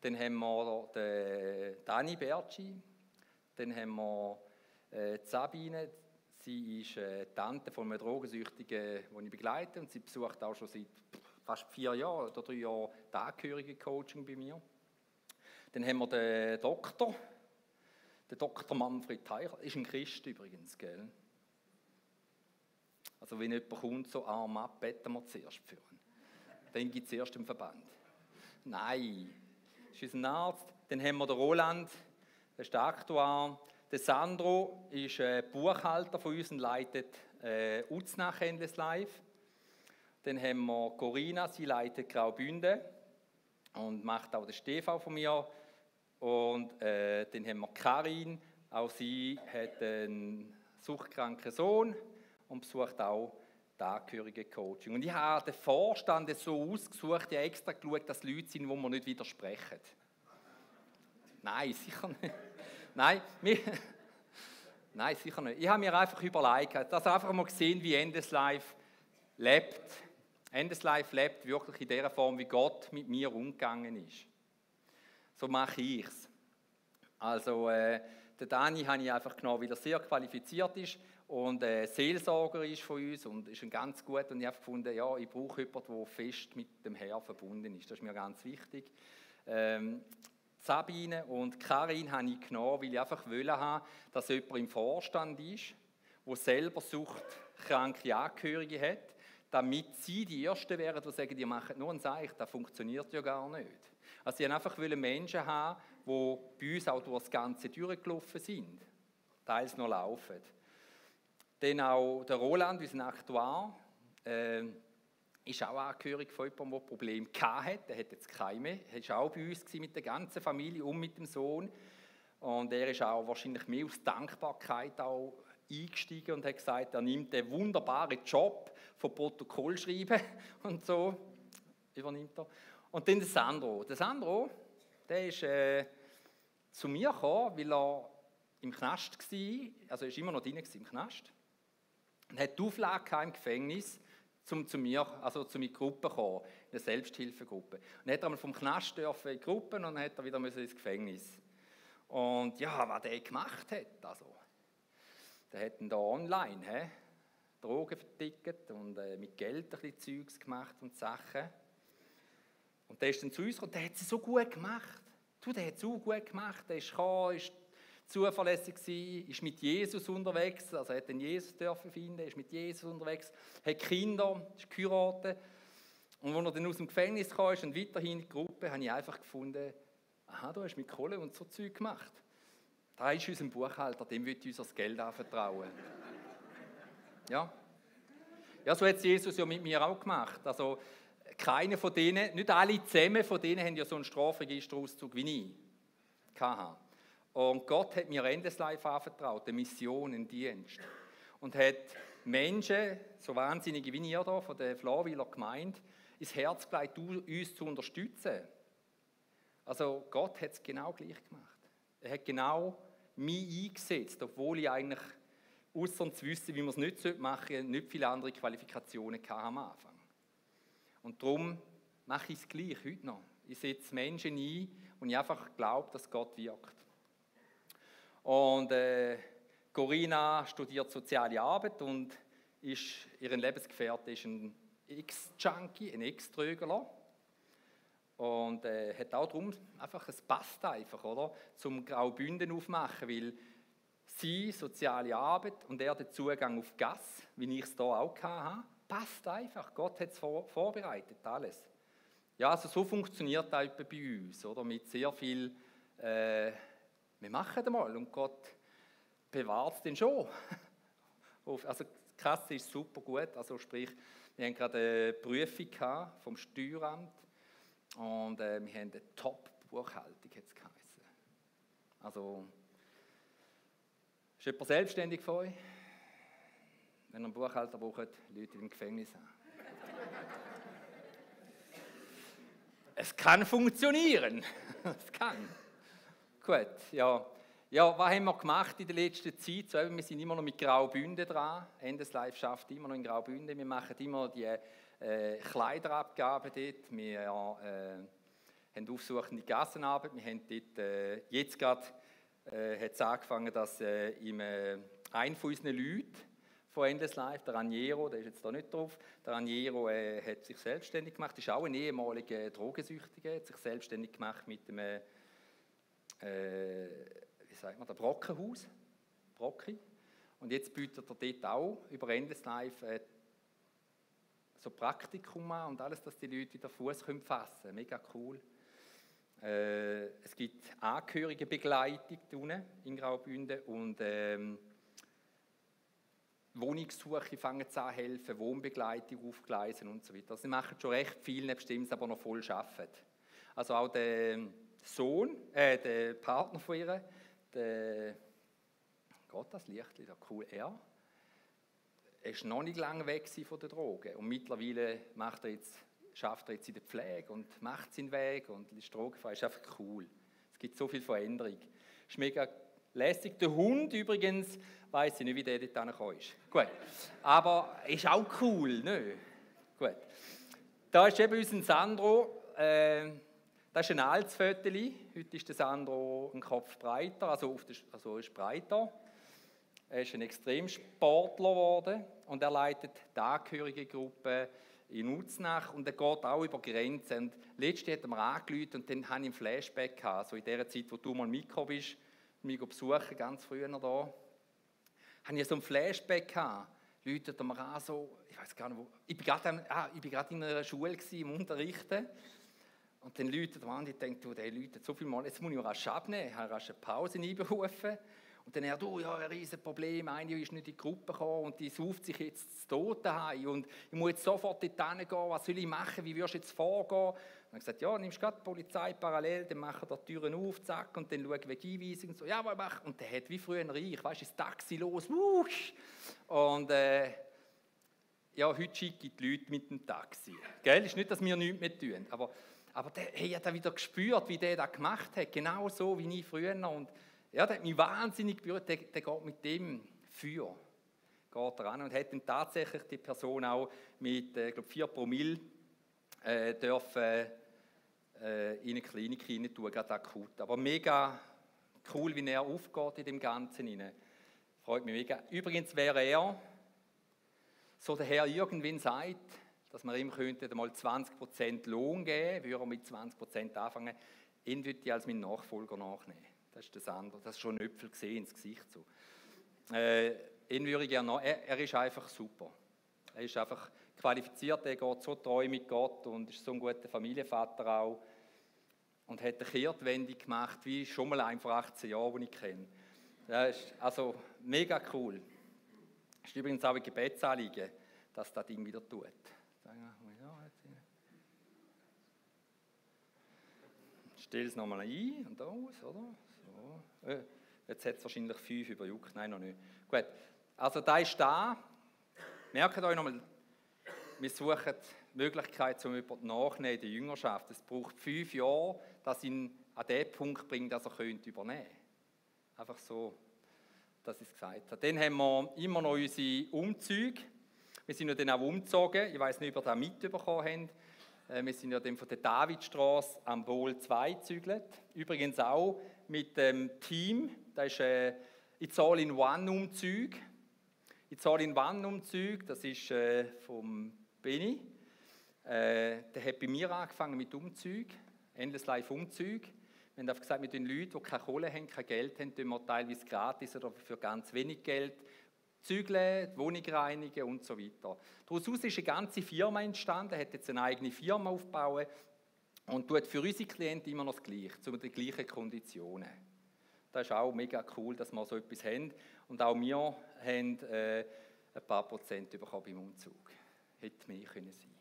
Dann haben wir den Dani Berci. Dann haben wir äh, Sabine. Sie ist äh, Tante von einem Drogensüchtigen, den ich begleite. Und sie besucht auch schon seit fast vier Jahre oder drei Jahre das Coaching bei mir. Dann haben wir den Doktor, Der Dr. Manfred Teicher ist ein Christ übrigens, gell? Also wenn jemand kommt, so arm ab, beten wir zuerst für ihn. Dann gibt es erst im Verband. Nein, das ist ein Arzt. Dann haben wir den Roland, das ist der Aktuar. Der Sandro ist äh, Buchhalter von uns und leitet äh, Uznach Endless Live. Dann haben wir Corinna, sie leitet Graubünden und macht auch den TV von mir. Und äh, dann haben wir Karin, auch sie hat einen suchtkranken Sohn und besucht auch das angehörige Coaching. Und ich habe den Vorstand so ausgesucht, ich habe extra geschaut, dass Leute sind, wo man nicht widersprechen. Nein, sicher nicht. Nein, wir, nein, sicher nicht. Ich habe mir einfach überlegt, dass einfach mal gesehen, wie Endes Life lebt. Endes Life lebt wirklich in der Form, wie Gott mit mir umgegangen ist. So mache ich es. Also, äh, der Dani habe ich einfach genommen, weil er sehr qualifiziert ist und äh, Seelsorger ist von uns und ist ein ganz gut und ich habe gefunden, ja, ich brauche jemanden, der fest mit dem Herrn verbunden ist. Das ist mir ganz wichtig. Ähm, Sabine und Karin habe ich genommen, weil ich einfach wollen habe, dass jemand im Vorstand ist, der selber suchtkranke Angehörige hat, damit sie die Ersten wären, die sagen, die machen nur ein Zeichen, das funktioniert ja gar nicht. Also ich wollte einfach Menschen haben, die bei uns auch durch das Ganze durchgelaufen sind, teils noch laufen. Dann auch der Roland, unser Aktuar, äh, ist auch angehörig von jemandem, der Probleme hatte. Der hat jetzt keine Er war auch bei uns mit der ganzen Familie und mit dem Sohn. Und er ist auch wahrscheinlich mehr aus Dankbarkeit auch eingestiegen und hat gesagt, er nimmt den wunderbaren Job von Protokoll schreiben und so übernimmt er. Und dann der Sandro. Der Sandro, der ist äh, zu mir gekommen, weil er im Knast war, also er war immer noch drin im Knast und hat die Auflage im Gefängnis, um zu mir, also zu meiner Gruppe zu kommen, in eine Selbsthilfegruppe. Und dann hat er einmal vom Knast dürfen in die Gruppe und dann hat er wieder ins Gefängnis. Und ja, was der gemacht hat, also, der hat dann da online he, Drogen vertickt und äh, mit Geld ein bisschen Zeugs gemacht und Sachen. Und der ist dann zu uns gekommen, der hat es so gut gemacht. Du, der hat es so gut gemacht, der ist gekommen, ist zuverlässig gewesen, ist mit Jesus unterwegs, also er hat den Jesus dürfen finden, ist mit Jesus unterwegs, hat Kinder, ist geheiratet. Und als er dann aus dem Gefängnis kam und weiterhin in die Gruppe, habe ich einfach gefunden, aha, du hast mit Kohle und so Zeug gemacht. Da ist unser Buchhalter, dem wird uns das Geld anvertrauen. Ja. Ja, so hat Jesus ja mit mir auch gemacht. Also, keine von denen, nicht alle zusammen von denen haben ja so einen Strafregisterauszug wie ich. Und Gott hat mir Endeslife anvertraut, eine Mission, einen Dienst. Und hat Menschen, so wahnsinnige wie ihr hier von der Florwiller Gemeinde, ins Herz gelegt, uns zu unterstützen. Also Gott hat es genau gleich gemacht. Er hat genau mich eingesetzt, obwohl ich eigentlich, außer zu wissen, wie man es nicht machen sollte, nicht viele andere Qualifikationen hatte am Anfang. Und darum mache ich es gleich heute noch. Ich setze Menschen ein und ich einfach glaube, dass Gott wirkt. Und äh, Corinna studiert soziale Arbeit und ist, ihren Lebensgefährte ist ein X-Junkie, ein X-Trögler. Und äh, hat auch darum einfach, es passt einfach, oder? Zum Graubünden aufmachen, weil sie soziale Arbeit und er den Zugang auf Gas, wie ich es hier auch hatte, passt einfach. Gott hat es vor, vorbereitet, alles. Ja, also so funktioniert das bei uns, oder? Mit sehr viel äh, wir machen mal und Gott bewahrt es dann schon. also die Kasse ist super gut, also sprich, wir haben gerade eine Prüfung vom Steueramt und äh, wir haben eine Top-Buchhaltung, hat es geheißen. Also, ist jemand selbstständig von euch? Wenn ihr einen Buchhalter braucht, Leute im Gefängnis an. es kann funktionieren. es kann. Gut, ja. Ja, was haben wir gemacht in der letzten Zeit? So, wir sind immer noch mit Graubünden dran. Endeslife schafft immer noch in Graubünden. Wir machen immer die äh, Kleiderabgabe dort. Wir äh, haben aufsuchende Gassenarbeit. Wir haben dort, äh, jetzt gerade äh, hat es angefangen, dass äh, im, äh, ein von unseren Leuten von Endless Life, der Raniero, der ist jetzt da nicht drauf, der Raniero äh, hat sich selbstständig gemacht, ist auch ein ehemaliger Drogensüchtiger, hat sich selbstständig gemacht mit dem äh, wie sagt man, der Brockenhaus, Brocki. Und jetzt bietet er dort auch über Endless Life äh, so Praktikum an und alles, dass die Leute wieder Fuß fassen können. Mega cool. Äh, es gibt Angehörigenbegleitung unten in Graubünden und ähm, Wohnungssuche fangen an helfen, Wohnbegleitung aufgleisen und so weiter. Also sie machen schon recht viel, nebst sie aber noch voll arbeiten. Also auch der Sohn, äh, der Partner von ihr, der, Gott, das Licht, da cool, er, ist noch nicht lange weg von der Droge und mittlerweile macht er jetzt, schafft er jetzt in der Pflege und macht seinen Weg und ist drogefrei, ist einfach cool. Es gibt so viel Veränderung. Ist mega lässig. Der Hund übrigens, weiß ich nicht, wie der dort angekommen ist. Gut. Aber ist auch cool, ne? Gut. Da ist eben unser Sandro. Äh, das ist ein altes Foto. Heute ist der Sandro ein Kopf breiter, also, auf der, also ist breiter. Er ist ein Extremsportler geworden und er leitet die Angehörigengruppe in Uznach und er geht auch über Grenzen. Und letztens hat er mir angerufen und dann hatte ich ein Flashback gehabt, also in der Zeit, wo du mal mitgekommen bist mich besuchen, ganz früher da, habe ich so ein Flashback gehabt. Leute er mir an, so, ich weiß gar nicht wo, ich bin gerade, ah, in einer Schule gewesen, im Unterrichten. Und dann Leute er an, ich denke, du, der Leute so viel Mal, jetzt muss ich rasch abnehmen, ich habe rasch eine Pause einberufen. Und dann er, du, ja, ein riesen Problem, eine ist nicht in die Gruppe gekommen und die sucht sich jetzt zu heim und ich muss jetzt sofort dort gehen, was soll ich machen, wie wirst du jetzt vorgehen? Dann habe ich gesagt, ja, nimmst gerade die Polizei parallel, dann machen wir die Türen auf, zack, und dann wir die Einweisung und so, ja, was mach? Und der hat wie früher ich, weißt du, das Taxi los, wusch. Und äh, ja, heute schicke ich die Leute mit dem Taxi. Gell, ist nicht, dass wir nichts mehr tun, aber, aber der hat wieder gespürt, wie der das gemacht hat, genau so wie ich früher. Und ja, der hat mich wahnsinnig berührt, der, der geht mit dem für geht ran und hat dann tatsächlich die Person auch mit, äh, glaube 4 Promille äh, dürfen äh, in eine Klinik hinein tun, gerade akut. Aber mega cool, wie er aufgeht in dem Ganzen. Rein. Freut mich mega. Übrigens wäre er, so der Herr irgendwann sagt, dass man ihm könnte mal 20% Lohn geben, würde er mit 20% anfangen, ihn würde ich als meinen Nachfolger nachnehmen. Das ist das andere. Das ist schon ein Öpfel gesehen ins Gesicht. So. Äh, ihn würde ich gerne noch, er, er ist einfach super. Er ist einfach qualifiziert, er geht so treu mit Gott und ist so ein guter Familienvater auch und hat eine Kehrtwende gemacht, wie schon mal ein vor 18 Jahren, die ich kenne. Das ist also mega cool. Das ist übrigens auch ein Gebetsanliegen, dass das Ding wieder tut. Stell es nochmal ein und aus, oder? So. Äh, jetzt hat es wahrscheinlich fünf überjuckt. Nein, noch nicht. Gut. Also da ist da. Merkt euch nochmal, wir suchen die Möglichkeit, um jemanden nachzunehmen in der Jüngerschaft. Es braucht fünf Jahre, dass ihn an den Punkt bringt, dass er könnte übernehmen könnte. Einfach so, dass ich es gesagt habe. Dann haben wir immer noch unsere Umzüge. Wir sind ja dann auch umgezogen. Ich weiß nicht, ob ihr das mitbekommen habt. Äh, wir sind ja dann von der Davidstraße am Bohl 2 gezügelt. Übrigens auch mit dem Team. Das ist ein It's All-in-One-Umzug. It's All-in-One-Umzug, das ist äh, vom Beni. Äh, der hat bei mir angefangen mit Umzug, Endless Life Umzug. Wir haben gesagt, mit den Leuten, die keine Kohle haben, kein Geld haben, tun wir teilweise gratis oder für ganz wenig Geld zügeln, die Wohnung reinigen und so weiter. Daraus ist eine ganze Firma entstanden, hat jetzt eine eigene Firma aufgebaut und tut für unsere Klienten immer noch das Gleiche, zu den gleichen Konditionen. Das ist auch mega cool, dass wir so etwas haben. Und auch wir haben äh, ein paar Prozent bekommen beim Umzug. Hätte mehr können sein.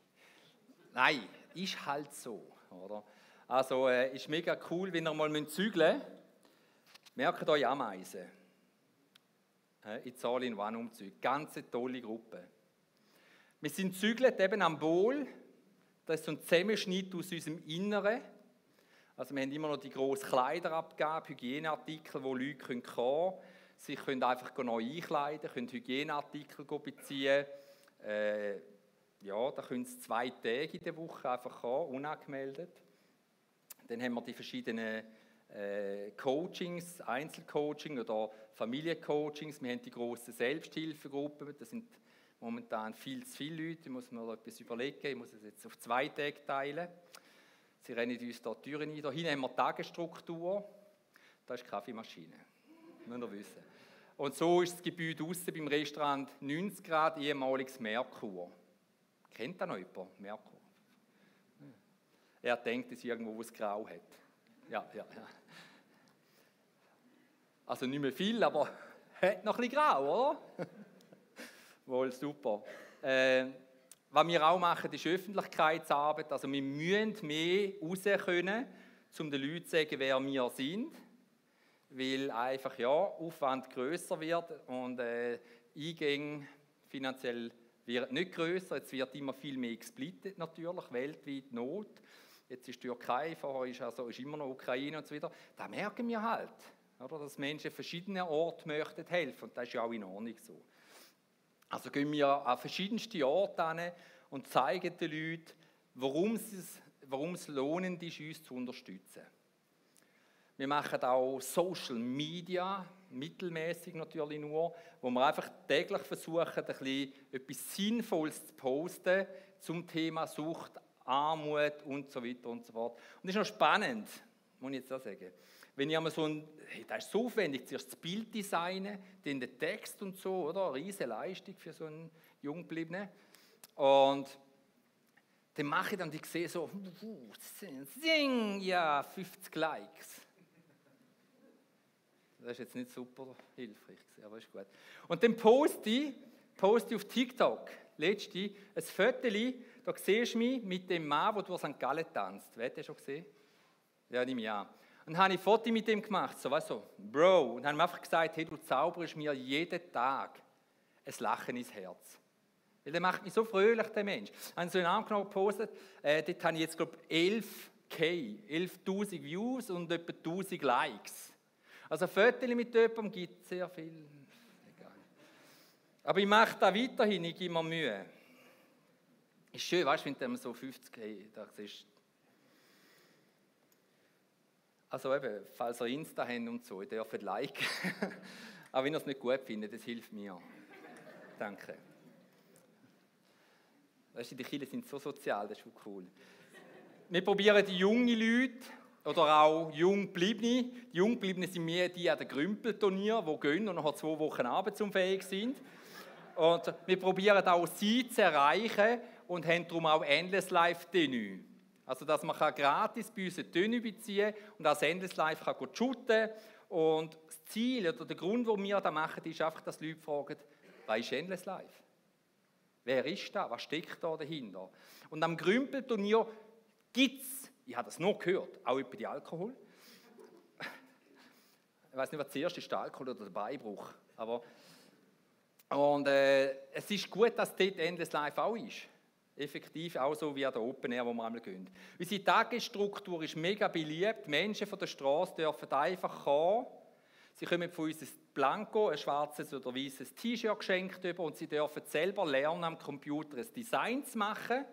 Nein, ist halt so, oder? Also äh, ist mega cool, wenn ihr mal zügeln müsst. Merkt euch Ameisen. Äh, in Zahl in One Umzug. Ganz tolle Gruppe. Wir sind zügelt eben am Bohl. Das ist so ein Zusammenschnitt aus unserem Inneren. Also wir haben immer noch die grosse Kleiderabgabe, Hygieneartikel, wo Leute kommen können. Sie können einfach neu einkleiden, können Hygieneartikel beziehen. Äh, ja, da können Sie zwei Tage in der Woche einfach kommen, unangemeldet. Dann haben wir die verschiedenen äh, Coachings, Einzelcoaching oder Familiencoachings. Wir haben die grossen Selbsthilfegruppen. Das sind momentan viel zu viele Leute. Da muss man etwas überlegen. Ich muss es jetzt auf zwei Tage teilen. Sie rennen uns da die Türen ein. Hier hinten haben wir die Tagesstruktur. Da ist die Kaffeemaschine. Müsst ihr wissen. Und so ist das Gebäude außen beim Restaurant 90 Grad, ehemaliges Merkur. Kennt da noch jemand? Merkur? Er denkt, es ist irgendwo, wo es grau hat. Ja, ja, ja. Also nicht mehr viel, aber hat noch ein bisschen grau, oder? Wohl, super. Äh, was wir auch machen, ist Öffentlichkeitsarbeit. Also wir müssen mehr raus können, um den Leuten zu sagen, wer wir sind. Weil einfach, ja, Aufwand größer wird und äh, Eingänge finanziell wird nicht größer. Jetzt wird immer viel mehr gesplittet natürlich, weltweit Not. Jetzt ist die Türkei, vorher ist, also, ist immer noch Ukraine und so weiter. Da merken wir halt, oder, dass Menschen an verschiedenen Orten möchten helfen und das ist ja auch in Ordnung so. Also gehen wir an verschiedenste Orte hin und zeigen den Leuten, warum es, warum es lohnend ist, uns zu unterstützen. Wir machen auch Social Media, mittelmäßig natürlich nur, wo wir einfach täglich versuchen, ein bisschen etwas Sinnvolles zu posten zum Thema Sucht, Armut und so weiter und so fort. Und das ist noch spannend, muss ich jetzt auch sagen. Wenn ich einmal so ein, hey, das ist so aufwendig, zuerst das Bild designen, dann den Text und so, oder? Eine riesige Leistung für so einen Junggebliebenen. Und dann mache ich dann, ich sehe so, sing, ja, 50 Likes. Das ist jetzt nicht super hilfreich, aber ist gut. Und dann poste ich, poste ich auf TikTok, letzte, ein Foto, da siehst du mich mit dem Mann, der durch St. Gallen tanzt. Wer hat den schon gesehen? Ja, nehme ich an. Und habe ich Foto mit ihm gemacht, so, weißt du, Bro. Und habe ich einfach gesagt, hey, du zauberst mir jeden Tag ein Lachen ins Herz. Weil der macht mich so fröhlich, der Mensch. Ich habe so einen Namen gepostet, äh, dort habe ich jetzt, glaube ich, 11k, 11.000 Views und etwa 1000 Likes. Also ein Foto mit jemandem gibt sehr viel. Egal. Aber ich mache da weiterhin, ich gebe mir Mühe. Ist schön, weißt du, wenn du so 50 hey, da siehst also eben, falls ihr Insta habt und so, ihr dürft liken. Aber wenn ihr es nicht gut findet, das hilft mir. Danke. Weißt du, die Kinder sind so sozial, das ist schon cool. Wir probieren die jungen Leute oder auch Jungbliebene. Die Jungbliebene sind mehr die an den Grümpelturnier, die gehen und nach zwei Wochen arbeitsunfähig sind. Und wir probieren auch sie zu erreichen und haben darum auch Endless Life Tenue. Also, dass man gratis bei uns Tenue beziehen kann und als Endless Life kann shooten Und das Ziel oder der Grund, warum wir das machen, ist einfach, dass Leute fragen, was ist Endless Life? Wer ist da? Was steckt da dahinter? Und am Grümpelturnier gibt es, ich habe das noch gehört, auch über die Alkohol. Ich weiß nicht, was zuerst ist, der Alkohol oder der Beibruch. Aber und äh, es ist gut, dass dort Endless Life auch ist. Effektiv auch so wie an der Open Air, wo wir einmal gehen. Unsere Tagesstruktur ist mega beliebt. Menschen von der Straße dürfen einfach kommen. Sie kommen von uns ein Blanko, ein schwarzes oder weißes T-Shirt geschenkt über und sie dürfen selber lernen, am Computer ein Design zu machen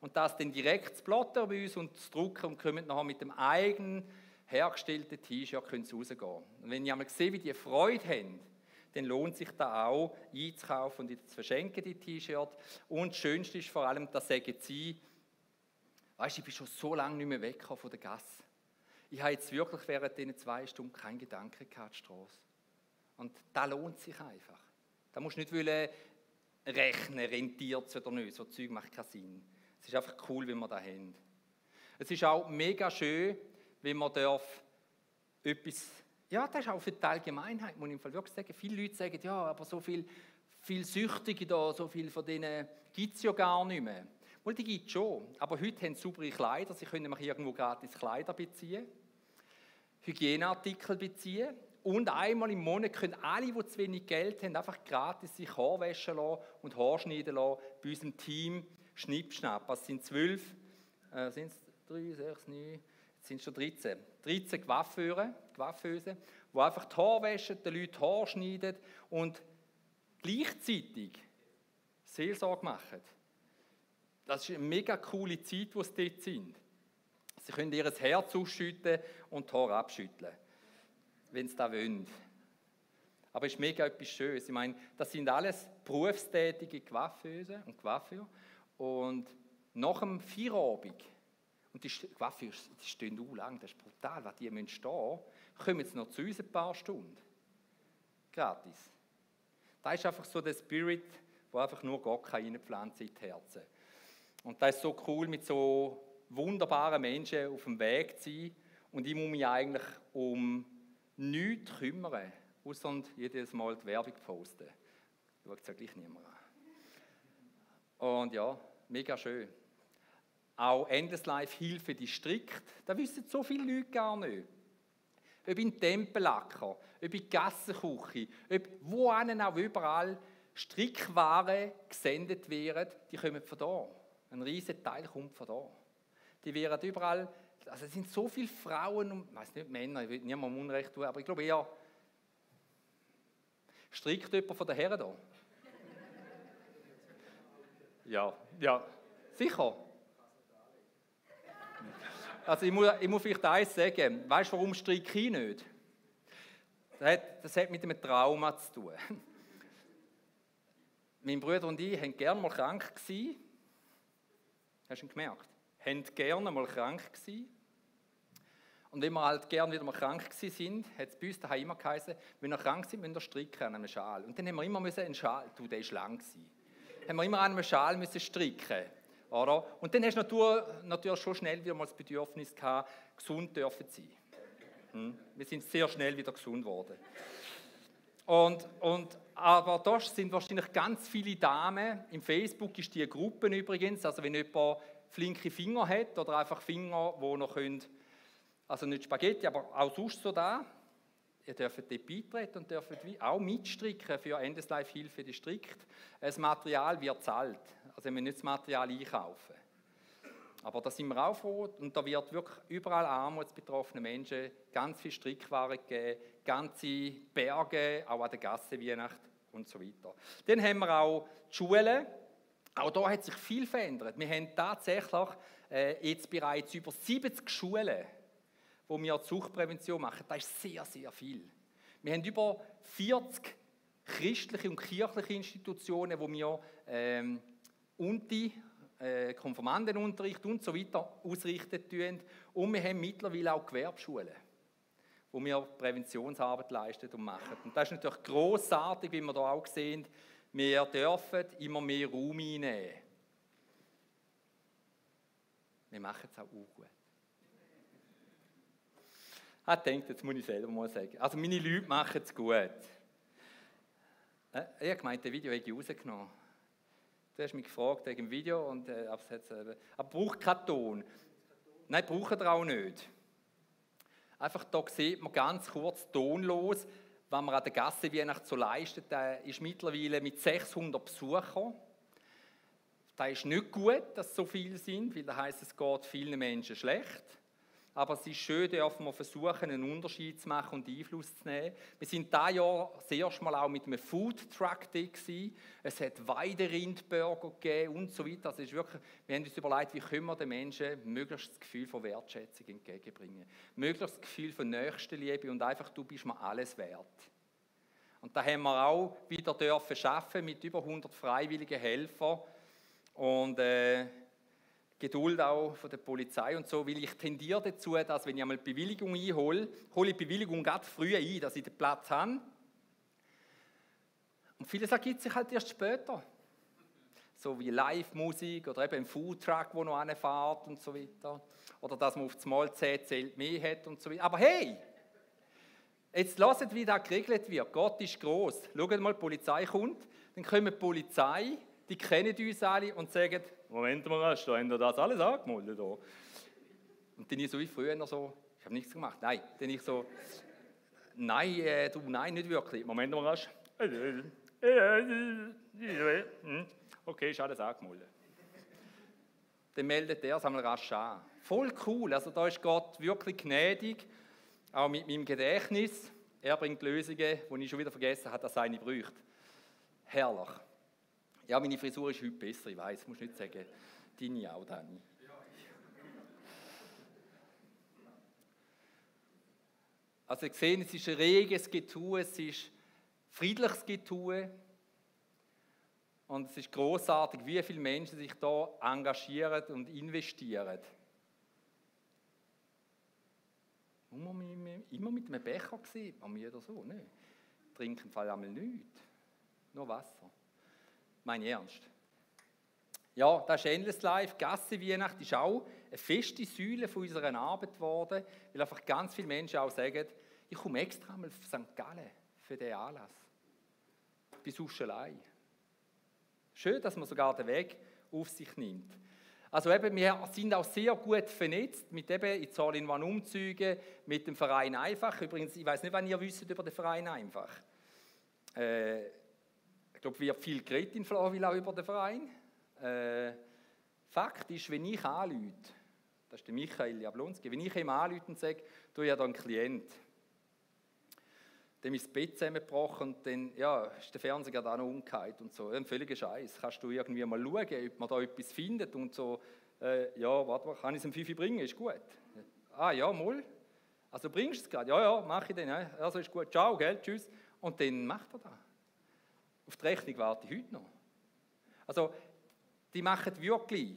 und das dann direkt zu plotten bei uns und zu drucken und kommen nachher mit dem eigenen hergestellten T-Shirt rausgehen. Und wenn ich einmal sehe, wie die Freude haben, dann lohnt sich da auch einzukaufen und zu verschenken, die T-Shirt. Und das Schönste ist vor allem, dass sagen sie, weißt du, ich bin schon so lange nicht mehr weg von der Gasse. Ich habe jetzt wirklich während diesen zwei Stunden keinen Gedanken gehabt, Straße. Und da lohnt sich einfach. Da musst du nicht wollen rechnen, rentiert es oder nicht. So Zeug macht keinen Sinn. Es ist einfach cool, wenn wir da haben. Es ist auch mega schön, wenn man darf etwas ja, das ist auch für die Allgemeinheit, muss ich im Fall wirklich sagen. Viele Leute sagen, ja, aber so viel, viel Süchtige da, so viel von denen gibt es ja gar nicht mehr. Wohl, die gibt es schon. Aber heute haben sie saubere Kleider, sie können irgendwo gratis Kleider beziehen, Hygieneartikel beziehen. Und einmal im Monat können alle, die zu wenig Geld haben, einfach gratis sich Haar waschen lassen und Haar schneiden lassen bei unserem Team Schnippschnapp. Das sind zwölf, äh, sind es drei, sechs, neun, jetzt sind es schon 13. 13 Coiffeure, Coiffeuse, die einfach die Haare waschen, den Leuten die Haare schneiden und gleichzeitig Seelsorge machen. Das ist eine mega coole Zeit, wo sie dort sind. Sie können ihr Herz ausschütten und die Haare abschütteln, wenn sie das wollen. Aber es ist mega etwas Schönes. Ich meine, das sind alles berufstätige Coiffeuse und Coiffeur. Und nach dem Feierabend und die Waffe die stehen auch lang, das ist brutal, was die müssen stehen, kommen jetzt noch zu uns ein paar Stunden. Gratis. Das ist einfach so der Spirit, wo einfach nur Gott kann reinpflanzen in die Herzen. Und das ist so cool, mit so wunderbaren Menschen auf dem Weg zu sein. Und ich muss mich eigentlich um nichts kümmern, außer jedes Mal die Werbung posten. Schaut es ja gleich niemand an. Und ja, mega schön. Auch Endless Life Hilfe Distrikt, da wissen so viele Leute gar nicht. Ob in Tempellacker, ob in Gassenküche, ob wo auch überall Strickware gesendet werden, die kommen von da. Ein riesiger Teil kommt von da. Die werden überall, also es sind so viele Frauen und, ich weiß nicht, Männer, ich will niemandem Unrecht tun, aber ich glaube eher, strickt jemand von den Herren da? Ja, ja, sicher. Also ich muss, ich muss vielleicht eins sagen. Weißt du, warum stricke ich nicht? Das hat, das hat mit einem Trauma zu tun. Mein Bruder und ich waren gerne mal krank. Gewesen. Hast du ihn gemerkt? Haben gerne mal krank gewesen. Und wenn wir halt gerne wieder mal krank sind, hat es bei uns daheim immer geheißen, wenn wir krank sind, müssen wir stricken an einem Schal. Und dann haben wir immer müssen einen Schal, du, der ist lang. Haben wir immer an einem Schal müssen stricken. Oder? Und dann hast du natürlich schon schnell wieder mal das Bedürfnis gehabt, gesund dürfen zu sein. Hm? Wir sind sehr schnell wieder gesund geworden. Und, und, aber da sind wahrscheinlich ganz viele Damen. Im Facebook ist die Gruppe übrigens, also wenn jemand flinke Finger hat oder einfach Finger, wo noch können, also nicht Spaghetti, aber auch sonst so da, ihr dürft dort beitreten und dürft auch mitstricken für Endeslife Hilfe Distrikt. Das Material wird zahlt. Also wir nicht das Material einkaufen. Aber da sind wir auch froh und da wird wirklich überall armutsbetroffene Menschen ganz viel Strickware geben, ganze Berge, auch an der Gasse Weihnacht und so weiter. Dann haben wir auch die Schulen. Auch da hat sich viel verändert. Wir haben tatsächlich äh, jetzt bereits über 70 Schulen, wo wir Suchtprävention machen. Das ist sehr, sehr viel. Wir haben über 40 christliche und kirchliche Institutionen, wo wir ähm, Unti, äh, Konformandenunterricht und so weiter ausrichten tun. Und wir haben mittlerweile auch Gewerbschulen, wo wir Präventionsarbeit leisten und machen. Und das ist natürlich großartig, wie wir da auch sehen. Wir dürfen immer mehr Raum einnehmen. Wir machen es auch gut. Ich denkt, jetzt muss ich selber mal sagen. Also meine Leute machen es gut. Äh, ich habe gemeint, das Video habe ich rausgenommen. Du hast mich gefragt wegen dem Video, und, äh, aber, äh, braucht keinen Ton. Nein, braucht er auch nicht. Einfach da sieht man ganz kurz tonlos, was man an der Gasse Weihnacht so leistet. Der ist mittlerweile mit 600 Besuchern. Das ist nicht gut, dass so viele sind, weil das heisst, es geht vielen Menschen schlecht aber es ist schön, dürfen wir versuchen, einen Unterschied zu machen und Einfluss zu nehmen. Wir sind dieses Jahr das erste Mal auch mit einem Food Truck da gewesen. Es hat Weiderindburger gegeben und so weiter. Also ist wirklich, wir haben uns überlegt, wie können wir den Menschen möglichst das Gefühl von Wertschätzung entgegenbringen. Möglichst das Gefühl von Nächstenliebe und einfach, du bist mir alles wert. Und da haben wir auch wieder dürfen schaffen mit über 100 freiwilligen Helfern. Und äh, Geduld auch von der Polizei und so, weil ich tendiere dazu, dass wenn ich einmal Bewilligung einhole, hole ich Bewilligung ganz früh ein, dass ich den Platz habe. Und vieles ergibt sich halt erst später. So wie Live-Musik oder eben ein Foodtruck, wo noch fährt und so weiter. Oder dass man auf das Mal 10 Zelt mehr hat und so weiter. Aber hey, jetzt lasst, wie das geregelt wird. Gott ist groß. Schaut mal, die Polizei kommt, dann kommt die Polizei, die kennen uns alle und sagen, Moment mal, hast du das alles angemeldet? Und dann ich so wie früher so, ich habe nichts gemacht. Nein, dann ich so, nein, äh, du, nein, nicht wirklich. Moment mal, hast Okay, ist alles angemeldet. Dann meldet er es einmal rasch an. Voll cool, also da ist Gott wirklich gnädig, auch mit meinem Gedächtnis. Er bringt Lösungen, die ich schon wieder vergessen habe, dass eine bräuchte. Herrlich. Ja, meine Frisur ist heute besser, ich weiß, muss nicht sagen. Deine auch, Dani. Also, ihr seht, es ist ein reges Getue, es ist friedliches Getue. Und es ist großartig, wie viele Menschen sich da engagieren und investieren. Immer mit einem Becher gesehen, an mir oder so, ne? trinke im Fall einmal nichts. Nur Wasser. Mein Ernst. Ja, das ist Endless Life. Gasse Weihnacht ist auch eine feste Säule von unserer Arbeit geworden, weil einfach ganz viele Menschen auch sagen, ich komme extra mal auf St. Gallen für diesen Anlass. Bis Uschelei. Schön, dass man sogar den Weg auf sich nimmt. Also eben, wir sind auch sehr gut vernetzt mit eben in All-in-One-Umzügen, mit dem Verein Einfach. Übrigens, ich weiß nicht, wann ihr wisst über den Verein Einfach. Äh, ich glaube, wird viel geredet in auch über den Verein. Äh, Fakt ist, wenn ich anrufe, das ist der Michael Jablonski, wenn ich ihm anrufe und sage, du, ich habe da einen Klient, dem ist das Bett zusammengebrochen und dann ja, ist der Fernseher auch noch umgekehrt und so. Ein völliger Scheiß. Kannst du irgendwie mal schauen, ob man da etwas findet und so, äh, ja, warte mal, kann ich es um 5 bringen, ist gut. Ah, ja, mal. Also bringst du es gerade? Ja, ja, mache ich. Ja. Also ist gut, ciao, gell, tschüss. Und dann macht er das. Auf die Rechnung warte ich heute noch. Also, die machen wirklich.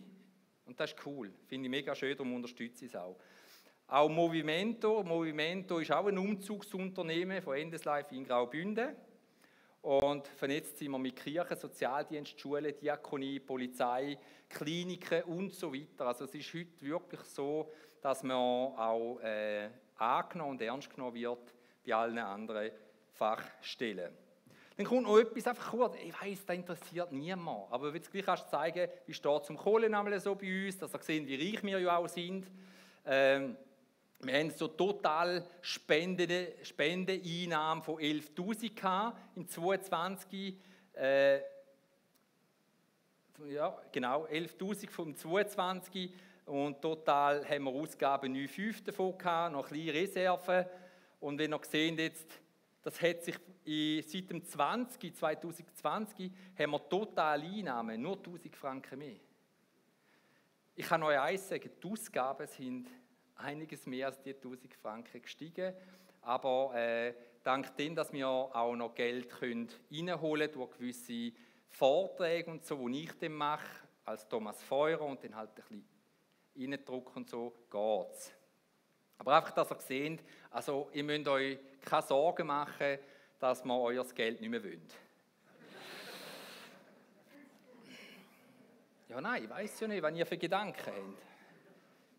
Und das ist cool. Finde ich mega schön, darum unterstütze ich es auch. Auch Movimento. Movimento ist auch ein Umzugsunternehmen von Endeslife in Graubünden. Und vernetzt sind wir mit Kirchen, Sozialdienst, Schulen, Diakonie, Polizei, Kliniken und so weiter. Also es ist heute wirklich so, dass man auch äh, angenommen und ernst genommen wird bei allen anderen Fachstellen. Dann kommt noch etwas einfach kurz. Ich weiß, das interessiert niemand. Aber wenn du gleich kannst zeigen, wie steht zum Kohlen so bei uns, dass ihr sehen, wie reich wir ja auch sind. Ähm, wir haben so total Spende, Spendeeinnahmen von 11.000 gehabt im 22. Äh, ja, genau, 11.000 vom 22 und total haben wir Ausgaben 9,5 davon gehabt, noch ein bisschen Reserven. Und wenn ihr seht jetzt, das hat sich in, seit dem 20, 2020 haben wir total Einnahmen, nur 1000 Franken mehr. Ich kann euch eins sagen, die Ausgaben sind einiges mehr als die 1000 Franken gestiegen, aber äh, dank dem, dass wir auch noch Geld können reinholen können durch gewisse Vorträge und so, die ich dann mache, als Thomas Feurer und dann halt ein bisschen reindrücken und so, geht es. Aber einfach, dass ihr seht, also ihr müsst euch keine Sorgen machen, dass wir euer Geld nicht mehr wollen. Ja, nein, ich weiß ja nicht, was ihr für Gedanken habt.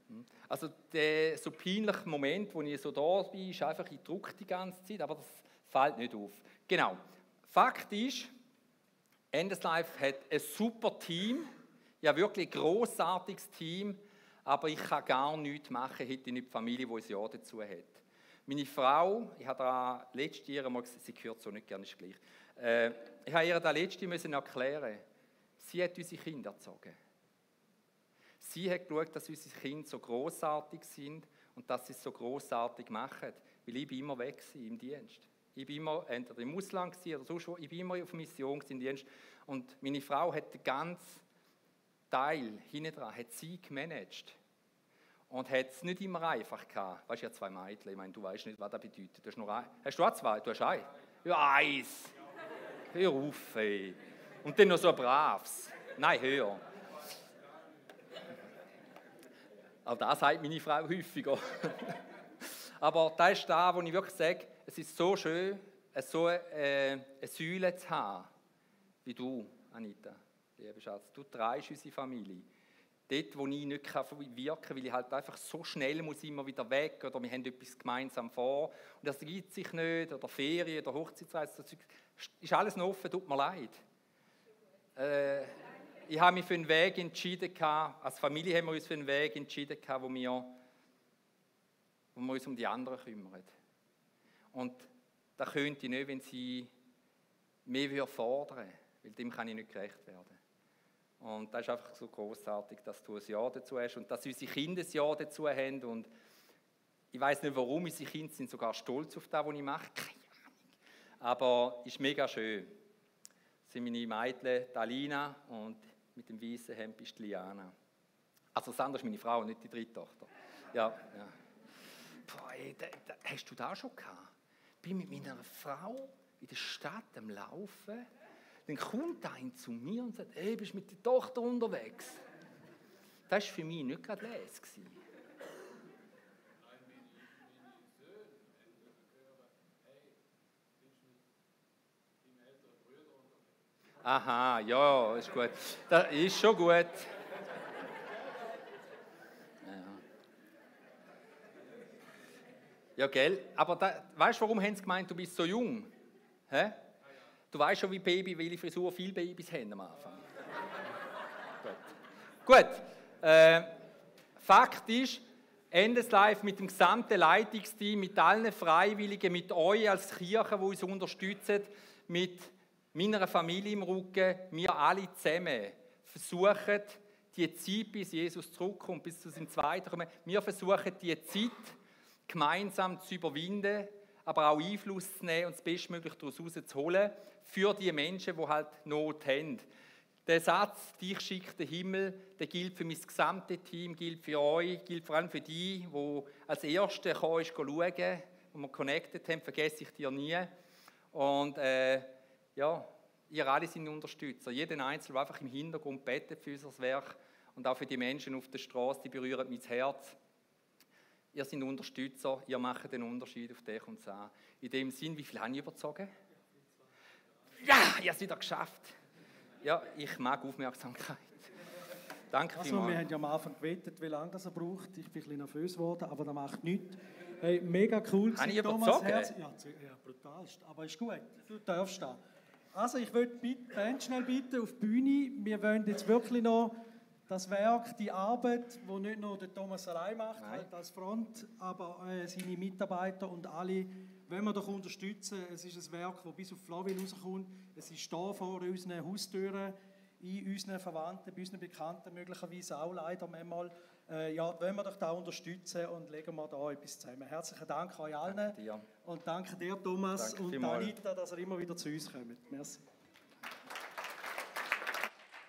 Hm? Also der so peinliche Moment, wo ich so da bin, ist einfach, ich drucke die ganze Zeit, aber das fällt nicht auf. Genau. Fakt ist, Endeslife hat ein super Team, ja wirklich ein großartiges Team, aber ich kann gar nichts machen, hätte ich nicht die Familie, die ein Jahr dazu hat. Meine Frau, ich habe da letztes Jahr mal gesagt, sie gehört so nicht gerne, ist gleich. Äh, ich habe ihr da letzte müssen erklären, sie hat unsere Kinder erzogen. Sie hat geschaut, dass unsere Kinder so großartig sind und dass sie es so großartig machen, weil ich bin immer weg war im Dienst. Ich bin immer entweder im Ausland oder sonst wo, ich bin immer auf Mission im Dienst. Und meine Frau hat den ganzen Teil hinten dran, hat sie gemanagt. Und hat es nicht immer einfach gehabt. Weißt du, ja zwei Mädchen, ich meine, du weißt nicht, was das bedeutet. Du hast, nur ein, hast du auch zwei? Du hast ein? Ja, eins. Hör auf, ey. Und dann noch so ein braves. Nein, hör. Auch das sagt meine Frau häufiger. Aber das ist da, wo ich wirklich sage, es ist so schön, so äh, eine Säule zu haben, wie du, Anita, lieber Schatz. Du trägst unsere Familie. Dort, wo ich nicht wirken kann, weil ich halt einfach so schnell muss immer wieder weg oder wir haben etwas gemeinsam vor und das gibt sich nicht oder Ferien oder Hochzeitsreise, das ist alles noch offen, tut mir leid. Äh, ich habe mich für einen Weg entschieden, als Familie haben wir uns für einen Weg entschieden, wo wir, wo wir uns um die anderen kümmern. Und das könnte ich nicht, wenn sie mehr fordern weil dem kann ich nicht gerecht werden. Und das ist einfach so großartig, dass du ein Ja dazu hast und dass unsere Kinder ein Ja dazu haben. Und ich weiß nicht warum, unsere Kinder sind sogar stolz auf das, was ich mache. Keine Ahnung. Aber es ist mega schön. Das sind meine Mädchen, Dalina und mit dem weißen Hemd ist Liana. Also das andere ist meine Frau, nicht die dritte Tochter. Ja, ja. Boah, ey, da, da, hast du das schon gehabt? Ich bin mit meiner Frau in der Stadt am Laufen. Dann kommt ein zu mir und sagt, hey, bist du mit der Tochter unterwegs? Das war für mich nicht gerade les. Aha, ja, ist gut. Das ist schon gut. Ja, gell? Aber da, weißt du, warum haben sie gemeint, du bist so jung? Hä? Du weißt schon, wie Baby, welche Frisur viele Babys haben am Anfang. Gut. Gut. Äh, Fakt ist, Endeslife mit dem gesamten Leitungsteam, mit allen Freiwilligen, mit euch als Kirche, die uns unterstützen, mit meiner Familie im Rücken, wir alle zusammen versuchen, die Zeit, bis Jesus zurückkommt, bis zu seinem zweiten Kommen, wir versuchen, die Zeit gemeinsam zu überwinden, aber auch Einfluss zu nehmen und das Bestmögliche daraus rauszuholen für die Menschen, die halt Not haben. Der Satz, dich schickt der Himmel, der gilt für mein gesamtes Team, gilt für euch, gilt vor allem für die, die als Erste schauen, wo wir connected haben, vergesse ich dir nie. Und äh, ja, ihr alle sind Unterstützer. Jeder Einzelne, der einfach im Hintergrund betet für unser Werk und auch für die Menschen auf der Straße, die berühren mein Herz. Ihr seid Unterstützer, ihr macht den Unterschied auf dich und an. In dem Sinn, wie viel habe ich überzogen? Ja, ihr habt es geschafft. Ja, ich mag Aufmerksamkeit. Danke also, wir haben ja am Anfang gewettet, wie lange das er braucht. Ich bin ein bisschen nervös geworden, aber das macht nichts. Hey, mega cool. Habe ich Thomas Herz. Ja, ja, brutalst. Aber ist gut. Du darfst da. Also, ich würde die Band schnell bitten auf die Bühne. Wir wollen jetzt wirklich noch das Werk, die Arbeit, wo nicht nur der Thomas allein macht, halt als Front, aber äh, seine Mitarbeiter und alle, wenn wir doch unterstützen. Es ist ein Werk, das bis auf Flawil rauskommt. Es ist da vor unseren Haustüren, in unseren Verwandten, bei unseren Bekannten möglicherweise auch leider manchmal. Äh, ja, wollen wir doch da unterstützen und legen wir da etwas zusammen. Herzlichen Dank euch allen. Danke und danke dir, Thomas, danke und Anita, dass ihr immer wieder zu uns kommt. Merci.